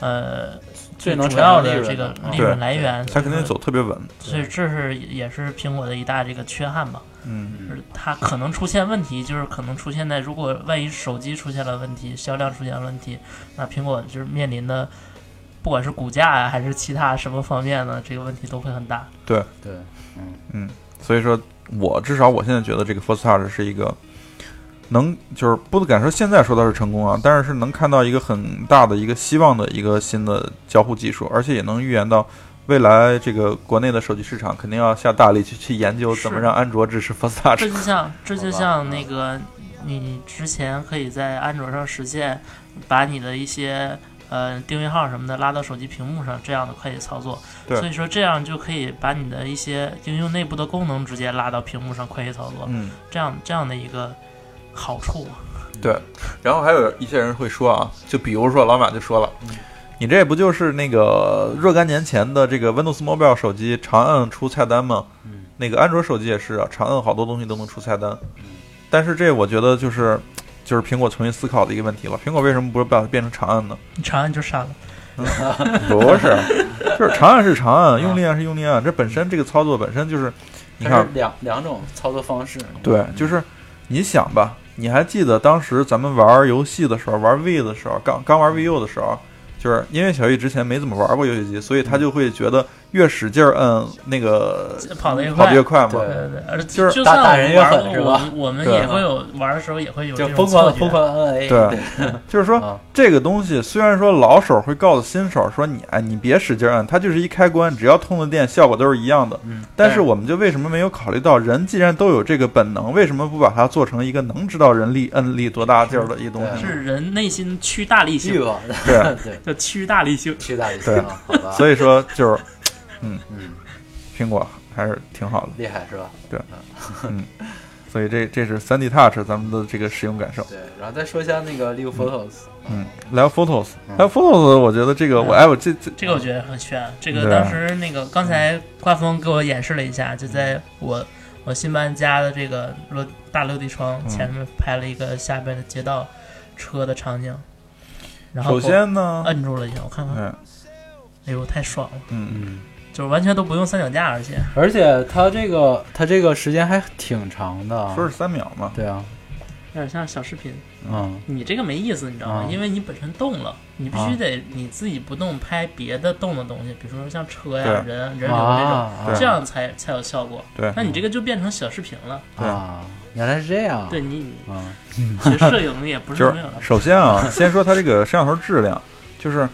呃最主要的这个利润来源，它肯定走特别稳。所以这是也是苹果的一大这个缺憾吧，嗯，就是它可能出现问题，就是可能出现在如果万一手机出现了问题，销量出现了问题，那苹果就是面临的。不管是股价呀、还是其他什么方面呢，这个问题都会很大。对。对，嗯。嗯，所以说我至少我现在觉得这个 Force Touch 是一个能就是不敢说现在说它是成功啊，但是是能看到一个很大的一个希望的一个新的交互技术，而且也能预言到未来这个国内的手机市场肯定要下大力去去研究怎么让安卓支持 Force 这 Touch。就像这就像那个你之前可以在安卓上实现把你的一些呃定位号什么的拉到手机屏幕上这样的快捷操作，所以说这样就可以把你的一些应用内部的功能直接拉到屏幕上快捷操作，嗯，这样这样的一个好处。对。然后还有一些人会说啊，就比如说老马就说了。你这不就是那个若干年前的这个 Windows Mobile 手机长按出菜单吗？嗯那个安卓手机也是啊，长按好多东西都能出菜单。但是这我觉得就是就是苹果重新思考的一个问题了。苹果为什么不是把它变成长按呢？你长按就删了，不是，就是长按是长按，用力按是用力按，这本身这个操作本身就是，你看它是，两两种操作方式。对，就是你想吧，你还记得当时咱们玩游戏的时候，玩 V 的时候，刚刚玩 VU 的时候，就是因为小玉之前没怎么玩过游戏机，所以他就会觉得越使劲儿摁那个跑得越快跑得越快嘛。对对对就是就算打打人越狠是吧我们我们也会有玩的时候也会有就这种错觉疯狂疯。狂摁 A，对就是说啊，这个东西虽然说老手会告诉新手说你哎你别使劲摁，它就是一开关，只要通了电，效果都是一样的。嗯，但是我们就为什么没有考虑到人既然都有这个本能，为什么不把它做成一个能知道人力摁力多大劲儿的一个东西？是人内心趋大力性，对对，叫趋大力性。驱大力对行，好吧，所以说就是嗯。嗯，苹果还是挺好的，厉害是吧？对，嗯。所以这这是三 D Touch 咱们的这个使用感受。对，然后再说一下那个 Live Photos，嗯，Live Photos，嗯。Live Photos，我觉得这个我哎我这这这个我觉得很炫。这个当时那个刚才刮风给我演示了一下，就在我我新搬家的这个落大落地窗嗯前面拍了一个下边的街道车的场景，然后首先呢我，摁住了一下，我看看，嗯。哎呦太爽了，嗯，嗯，就是完全都不用三脚架，而且而且它这个它这个时间还挺长的，说是三秒嘛，对啊，有点像小视频。嗯，你这个没意思，你知道吗？啊因为你本身动了，你必须啊得你自己不动拍别的动的东西，比如说像车呀、对人人流这种，啊，对这样才才有效果。对那你这个就变成小视频了。对啊，原来是这样，对你啊，其实摄影也不是就是没有的。首先啊，先说它这个摄像头质量，就是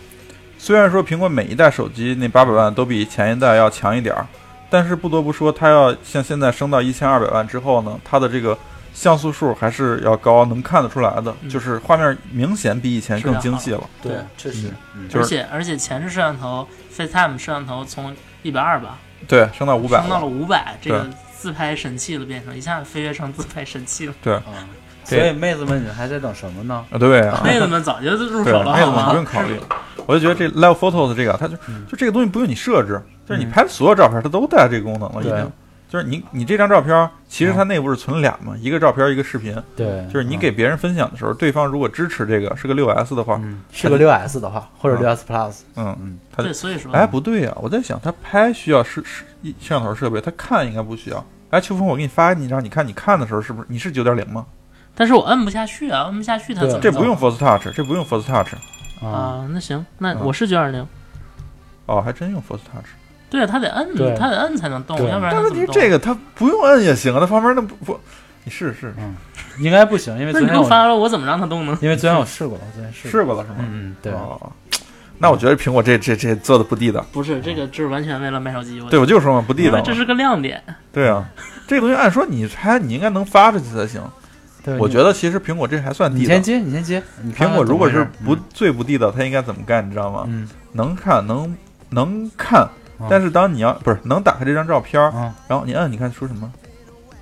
虽然说苹果每一代手机那八百万都比前一代要强一点儿，但是不得不说，它要像现在升到一千二百万之后呢，它的这个像素数还是要高，能看得出来的，嗯就是画面明显比以前更精细了。对，确实，嗯就是而且而且前置摄像头 FaceTime 摄像头从一百二吧对，升到五百升到了了。五百，这个自拍神器了，变成一下子飞跃成自拍神器了。啊，所以妹子们，你还在等什么呢？啊，对啊，妹子们早就入手了，妹子们不用？考虑。我就觉得这 Live Photos 这个，它就就这个东西不用你设置，就是你拍的所有照片，它都带这个功能了，已经。就是你你这张照片，其实它内部是存俩嘛，一个照片一个视频。对，就是你给别人分享的时候，对方如果支持这个是个六 S 的话，嗯是个六 S 的话，或者嗯六 S Plus，嗯嗯，它对，所以说，哎不对呀、我在想他拍需要是是摄像头设备，他看应该不需要。哎，秋风，我给你发你一张，你看你看的时候是不是你是九点零吗？但是我摁不下去啊，摁不下去，它怎么这不用 Force Touch，这不用 Force Touch。啊，啊？那行，那嗯我是九二零，哦，还真用 Force Touch。对啊，它得摁对，它得摁才能动，要不然但问？题这个他不用摁也行啊，他旁边那不不，你试试嗯应该不行，因为那昨天我你给我发了，我怎么让它动呢？因为昨天我试过了，昨天试过，试过了是吗？嗯嗯对，哦，那我觉得苹果这这这做的不地道。不是，这个就是完全为了卖手机，我对，我就说嘛，不地道这是个亮点。对啊，这个东西按说你拆你应该能发出去才行。对我觉得其实苹果这还算地道你先。接，你先接，你看看苹果如果是不最不地道，它应该怎么干？你知道吗？嗯能看能能看嗯，但是当你要不是能打开这张照片然后你摁，你看出什么？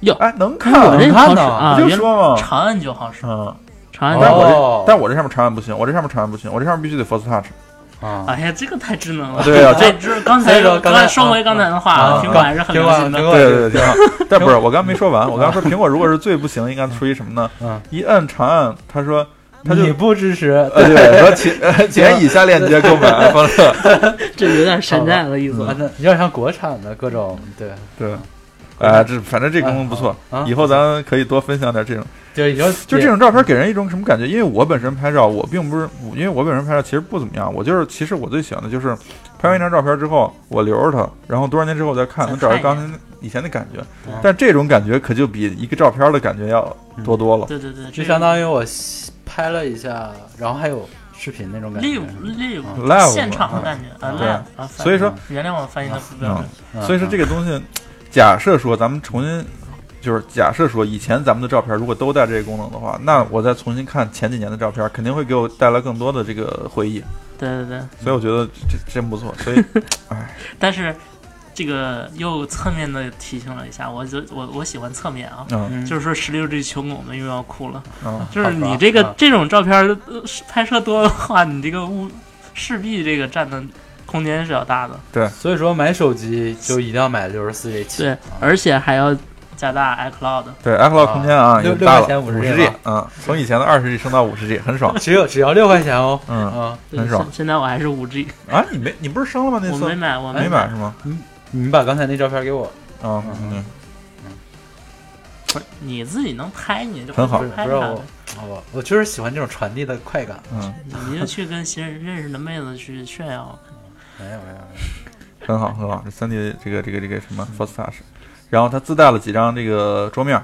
哟哎，能看，能看到啊，我就说嘛，长按就好使，嗯，长按就但我这哦但我这上面长按不行，我这上面长按不行，我这上面必须得 Force Touch。啊，哎呀，这个太智能了。对啊，这这刚才说刚才刚说回刚才的话，啊苹果还是很流行的。对对对，挺好。但不是，我刚刚没说完，我刚刚说苹果如果是最不行，应该出于什么呢？嗯，一按长按，他说他就你不支持，呃对，说请呃请以下链接购买 iPhone 六。这有点山寨的意思。有点像国产的各种，对，对，哎，这反正这功能不错啊，以后咱可以多分享点这种。就已经就这种照片给人一种什么感觉？因为我本身拍照，我并不是，因为我本身拍照其实不怎么样。我就是，其实我最喜欢的就是拍完一张照片之后，我留着它，然后多少年之后我再看，能找到刚才以前的感觉嗯。但这种感觉可就比一个照片的感觉要多多了。对对对，就相当于我拍了一下，然后还有视频那种感觉 live live Live 现场的感觉啊对，live 啊。所以说，原谅我翻译的不标准。嗯所以说这个东西，假设说咱们重新。就是假设说以前咱们的照片如果都带这个功能的话，那我再重新看前几年的照片，肯定会给我带来更多的这个回忆。对对对，所以我觉得这这真不错。所以 但是这个又侧面的提醒了一下，我就我我喜欢侧面啊。嗯嗯就是说，十六 G 球狗们又要哭了。嗯，就是你这个啊这种照片儿呃拍摄多的话，你这个物势必这个占的空间是要大的。对所以说买手机就一定要买六十四 G 起，对啊，而且还要加大 iCloud。对，iCloud 空间啊，六也大了，六块钱五十 G 嗯，从以前的二十 G 升到五十 G，很爽。只有只要六块钱哦，嗯啊，很爽。现现在我还是五 G，啊，你没你不是升了吗？那次？我没买，我没买。是吗？你把刚才那照片给我，啊，嗯。嗯，你自己能拍，你就很好。不是拍啥的我，我我就是喜欢这种传递的快感，嗯，你就去跟新认识的妹子去炫耀。没有没有没有，很好很好。这三 D 这个这个这个什么 Force Touch，然后它自带了几张这个桌面，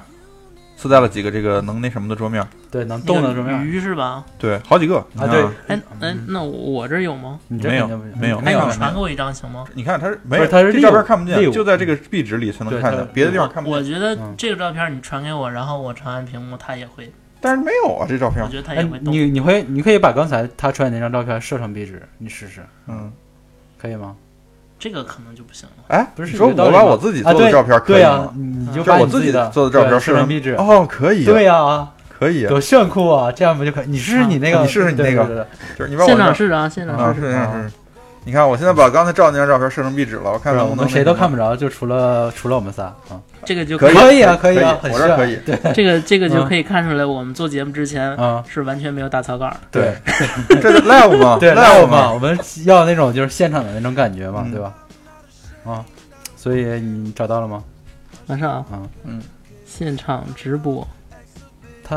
自带了几个这个能那什么的桌面，对，能动的那个什么样？鱼是吧？对，好几个啊，对，哎哎，那我这儿有吗？你这没有没有哎，没有你传给我一张行吗？你看它是没有，它是这照片看不见，就在这个壁纸里才能看见，别的地方看不见我。觉得嗯这个照片你传给我，然后我长按屏幕，它也会，但是没有啊，这照片我，觉得它哎也会，动。你你会你可以把刚才他传的那张照片设成壁纸，你试试，嗯，可以吗？这个可能就不行了。哎，不是我把我自己做的照片可以对呀吗？，你就就是把我自己做的照片设成壁纸，哦，可以啊，对呀，可以啊，多炫酷啊！这样不就可以？你试试你那个，你试试你那个对对对就是你把我现场试试啊，现啊，场试。是是是。你看，我现在把刚才照那张照片设成壁纸了，我看能不能对我们谁都看不不着，就除了除了我们仨啊。这个就可以可以啊可可以啊我这可以。对这个这个就嗯可以看出来，我们做节目之前啊，是完全没有打草稿。对，这是 live 嘛？对 live 嘛，？我们要那种就是现场的那种感觉嘛，嗯对吧？啊，所以你找到了吗？马上啊，啊，嗯，现场直播，他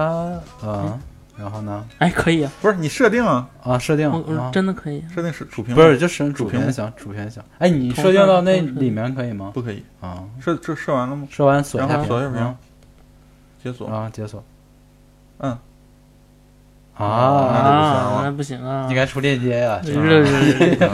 啊，然后呢？哎，可以啊，不是你设定啊，啊，设定我我啊，真的可以。设定是主屏不是就是主主屏幕屏响，主屏行。哎，你设定到那里面可以吗？不可以？啊，设这设完了吗？设完锁一下屏，锁一下屏啊解锁。啊，解锁。嗯。啊，啊，那不行啊，应该出链接呀。是吧是是，嗯，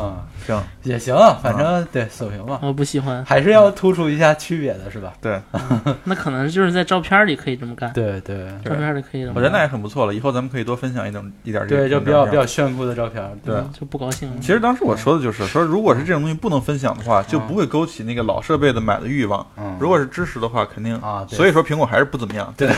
啊，行，也行啊，反正对锁屏嘛，我不喜欢。还是要突出一下区别的是吧？对，那可能就是在照片里可以这么干，对对照片里可以这么干。我觉得那也很不错了。以后咱们可以多分享一种一点这对，就比较比较炫酷的照片。对嗯就不高兴了。其实当时我说的就是说，如果是这种东西不能分享的话，就不会勾起那个老设备的买的欲望。嗯，如果是支持的话，肯定啊所以说苹果还是不怎么样。对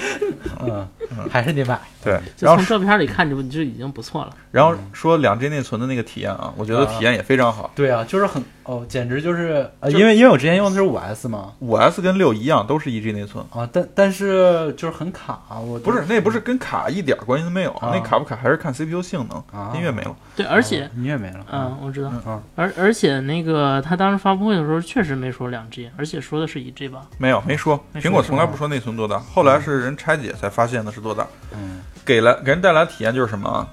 嗯，还是得买。对，就从照片里看就就已经不错了。然后说两 G 内存的那个体验啊，我觉得体验也非常好。对啊，就是很哦，简直就是呃，因为因为我之前用的是五 S 嘛，五 S 跟六一样，都是一 G 内存。啊，但但是就是很卡，我不是，那不是跟卡一点关系都没有，啊那卡不卡还是看 CPU 性能，啊音乐没了。对，而且哦音乐没了，嗯，我知道，嗯而而且那个他当时发布会的时候确实没说两 G，而且说的是一 G 吧？没有，没说，苹果从来不说内存多大，后来是人拆解才发现的是多大。嗯给了给人带来体验就是什么啊？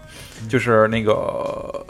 就是那个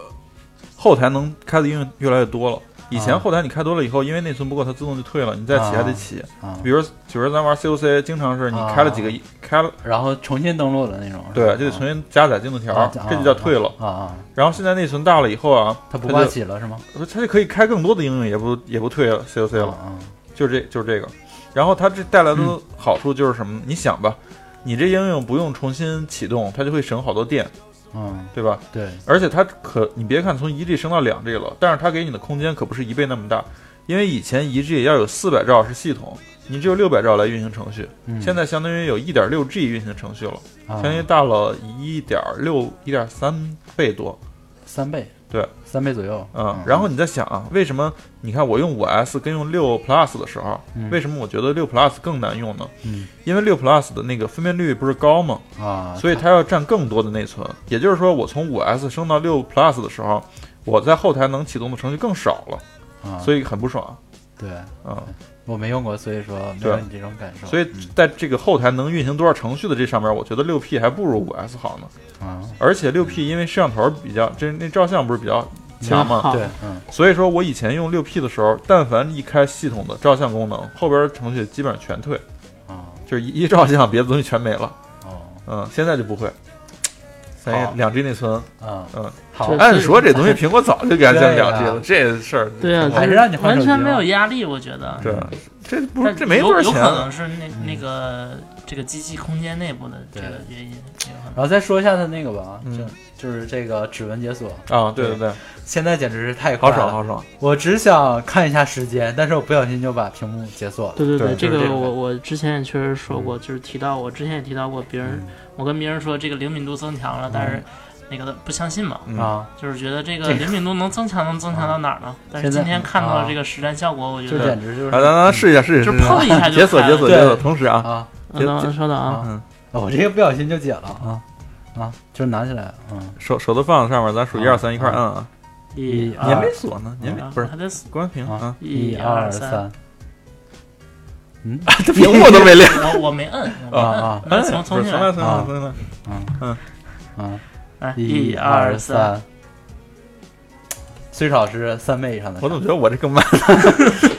后台能开的应用越来越多了。以前啊后台你开多了以后，因为内存不够，它自动就退了，你再起还得起。啊，比如，比如咱玩 COC，经常是你开了几个，开了，然后重新登录的那种，对，就得重新加载进度条啊，这就叫退了。啊啊，然后现在内存大了以后啊，它不挂起了是吗？它就可以开更多的应用，也不也不退了 COC 了。啊就这就是这个。然后它这带来的好处就是什么？你想吧，你这应用不用重新启动，它就会省好多电，嗯，对吧？对，而且它可，你别看从一 G 升到两 G 了，但是它给你的空间可不是一倍那么大，因为以前一 G 要有四百兆是系统，你只有六百兆来运行程序，嗯现在相当于有一点六 G 运行程序了，啊相当于大了一点六、一点三倍多。三倍，对，三倍左右，嗯，然后你在想啊，为什么你看我用五 S 跟用六 Plus 的时候，嗯为什么我觉得六 Plus 更难用呢？嗯因为六 Plus 的那个分辨率不是高吗？啊，所以它要占更多的内存。也就是说，我从五 S 升到六 Plus 的时候，我在后台能启动的程序更少了，啊，所以很不爽。对嗯，我没用过，所以说没有你这种感受，所以在这个后台能运行多少程序的这上面，我觉得六 P 还不如五 S 好呢。啊，而且六 P 因为摄像头比较，这那照相不是比较强吗？好。对，嗯。所以说我以前用六 P 的时候，但凡一开系统的照相功能，后边程序基本上全退，啊。就是一一照相，别的东西全没了。哦。嗯，现在就不会。两 G 内存，啊嗯，好，按说这东西苹果早就给它降两 G 了，这事儿对啊，还是让你完全没有压力，我觉得。对，这不是这没多少钱有可能是那那个这个机器空间内部的这个原因，有可能。然后再说一下它那个吧，嗯。就就是这个指纹解锁，啊，对对对，现在简直是太快了，好爽好爽，我只想看一下时间，但是我不小心就把屏幕解锁了。对对对这个我我之前也确实说过，就是提到我之前也提到过，别人嗯。我跟别人说这个灵敏度增强了，但是那个不相信嘛，嗯。啊，就是觉得这个灵敏度能增强能增强到哪儿呢？但是今天看到这个实战效果，我觉就得简直就是来来来试一下试一下，就碰一下就解锁解锁解锁，同时啊，啊等解稍等啊，啊。嗯，我这个不小心就解了啊啊，就是拿起来，嗯，手手都放在上面，咱数一啊二三一块儿摁啊，一啊你还没锁呢，你还没啊不是还得关屏啊啊，一二三，三，嗯？屏幕都没亮 我我没摁，啊啊。重重来重来啊重来，嗯。嗯，嗯一二二，三，最少是三倍以上的。我怎么觉得我这更慢了？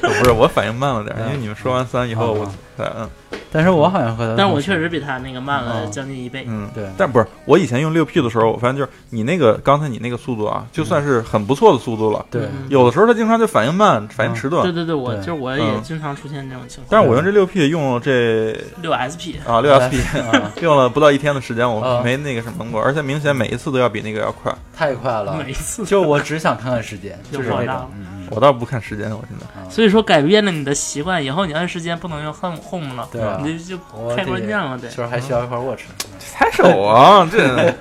不是我反应慢了点，因为嗯你们说完三以后我啊。才摁，但是我好像和他，但是我确实比他那个慢了啊将近一倍。嗯，对。但不是我以前用六 P 的时候，我发现就是你那个刚才你那个速度啊，就算是很不错的速度了。对。嗯有的时候它经常就反应慢，反应迟钝。对对对，我就是我嗯也经常出现这种情况。但是我用这六 P 用了这六 SP，啊六 SP 啊，用了不到一天的时间，我啊。没那个什么过，而且明显每一次都要比那个要快。太快了，每一次，就我只想看看时间，就是那种我倒不看时间，我现在。啊所以说改变了你的习惯，以后你按时间不能用 home home 了，对啊你就就开关键了得。就是还需要一块 watch，抬手啊，这嗯，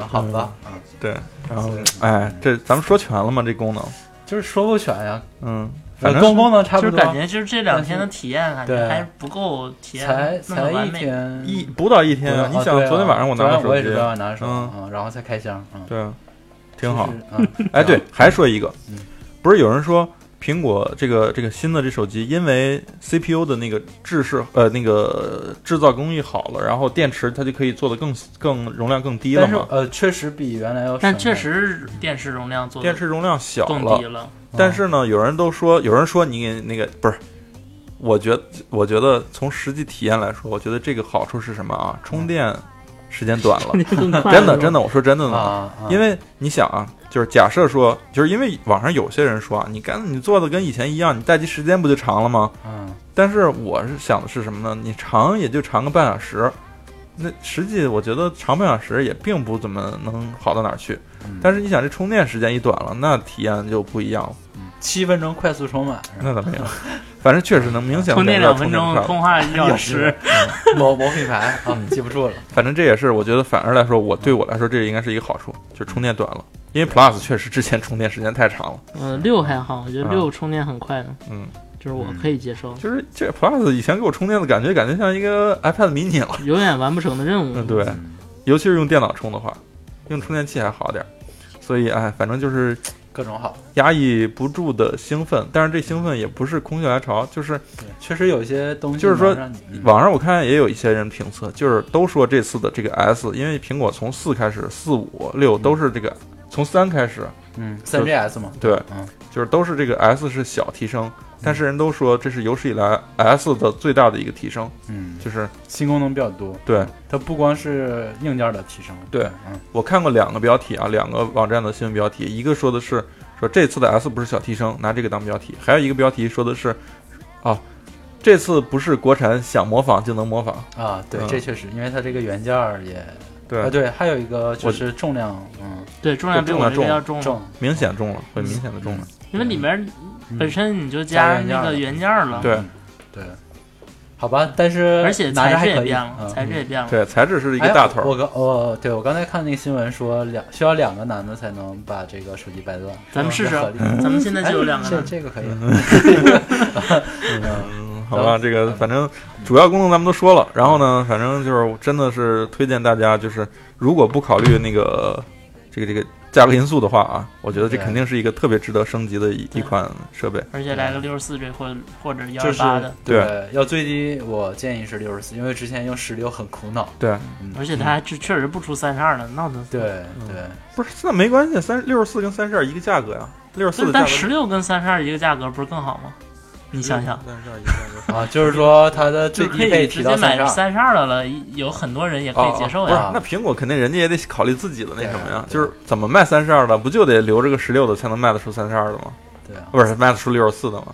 好吧，嗯，对，然后哎，这咱们说全了吗？这功能，就是说不全呀，嗯，反正呃功功能差不多，就是感觉就是这两天的体验，感觉对。还不够体才验那么才一完美。天，一不到一天啊！你想，昨天晚上我拿的手机昨天我也是，昨天晚上拿的手，嗯。嗯，然后才开箱，嗯，对啊，挺好。就。是，嗯，哎，对，还说一个。嗯，不是有人说苹果这个这个新的这手机，因为 CPU 的那个制式呃那个制造工艺好了，然后电池它就可以做的更更容量更低了嘛，但是呃，确实比原来要省，但确实电池容量做电池容量小了更低。了。嗯但是呢，有人都说，有人说你那个不是，我觉得我觉得从实际体验来说，我觉得这个好处是什么啊？充电时间短了，真的真的，我说真的呢。啊，啊因为你想啊，就是假设说，就是因为网上有些人说啊，你干你做的跟以前一样，你待机时间不就长了吗？嗯但是我是想的是什么呢？你长也就长个半小时，那实际我觉得长半小时也并不怎么能好到哪儿去。嗯但是你想，这充电时间一短了，那体验就不一样了。七分钟快速充满，那倒没有，反正确实能明显充电两分钟，通话一小时。某某品牌啊，记不住了。反正这也是我觉得反而来说，我对我来说这应该是一个好处，就是充电短了。因为 Plus 确实之前充电时间太长了，嗯，六还好，我觉得啊六充电很快的，嗯，就是我可以接受。就是这 Plus 以前给我充电的感觉，感觉像一个 iPad mini 了。永远完不成的任务。嗯，对，尤其是用电脑充的话，用充电器还好点儿。所以哎，反正就是各种好。压抑不住的兴奋，但是这兴奋也不是空穴来潮，就是，确实有些东西就是说网上我看也有一些人评测，就是都说这次的这个 S，因为苹果从四开始，四五六都是这个，从三开始，嗯，三 GS 嘛，对，嗯，就是都是这个 S 是小提升，但是人都说这是有史以来 S 的最大的一个提升，嗯，就是新功能比较多。对它不光是硬件的提升，对嗯我看过两个标题啊，两个网站的新闻标题，一个说的是说这次的 S 不是小提升，拿这个当标题，还有一个标题说的是，啊，这次不是国产想模仿就能模仿，啊，对，嗯这确实，因为它这个原件儿也对，啊，对，还有一个就是重量，嗯，对，重量比我这个要重，重，明显重了，会明显的重了，因为里面嗯本身你就加那个原件儿了，对嗯。对，好吧，但是而且材质也变了，嗯。材质也变了。对，材质是一哎个大头儿，我刚我对我刚才看那个新闻说两需要两个男的才能把这个手机掰断，咱们试试咱们现在就有两个哎这，这个可以，嗯，好吧，这个反正主要功能咱们都说了，然后呢，反正就是真的是推荐大家，就是如果不考虑那个这个这个价格因素的话啊，我觉得这肯定是一个特别值得升级的一一款设备。而且来个六十四 G 或或者幺就是二八的，对要最低我建议是六十四，因为之前用十六很苦恼，对，嗯而且它还确确实不出三十二的，闹腾死。对对，不是那没关系，三六十四跟三十二一个价格呀，六十四但十六跟三十二一个价格不是更好吗？你想想。啊，就是说它的最低配提到三十二，三十二的了，有很多人也可以接受哦不是呀。，那苹果肯定人家也得考虑自己的那什么呀，就是怎么卖三十二的，不就得留着个十六的才能卖得出三十二的吗？对啊，不是卖得出六十四的吗？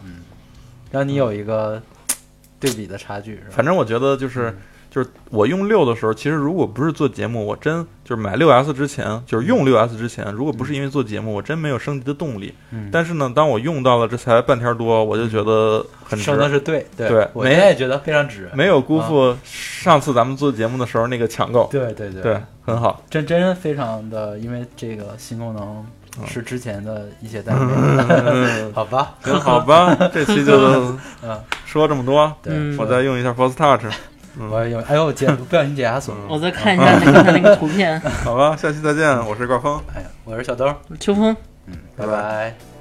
让你有一个 对比的差距，是吧？反正我觉得就是嗯就是我用六的时候，其实如果不是做节目，我真就是买六 S 之前，就是用六 S 之前，如果不是因为做节目，我真没有升级的动力。嗯，但是呢，当我用到了这才半天多，我就觉得很值升，的是对对对我也觉得非常值，没有辜负上次咱们做节目的时候那个抢购。对对对对，很好。真真非常的，因为这个新功能嗯是之前的一些代表，好吧？行，好吧，这期就 嗯，说这么多。对，嗯我再用一下 Force Touch，我有，哎呦，解 不小心解压缩，我再看一下那个他那个图片，好吧，下期再见，我是高峰。哎呀，我是小兜，秋风。嗯，拜拜。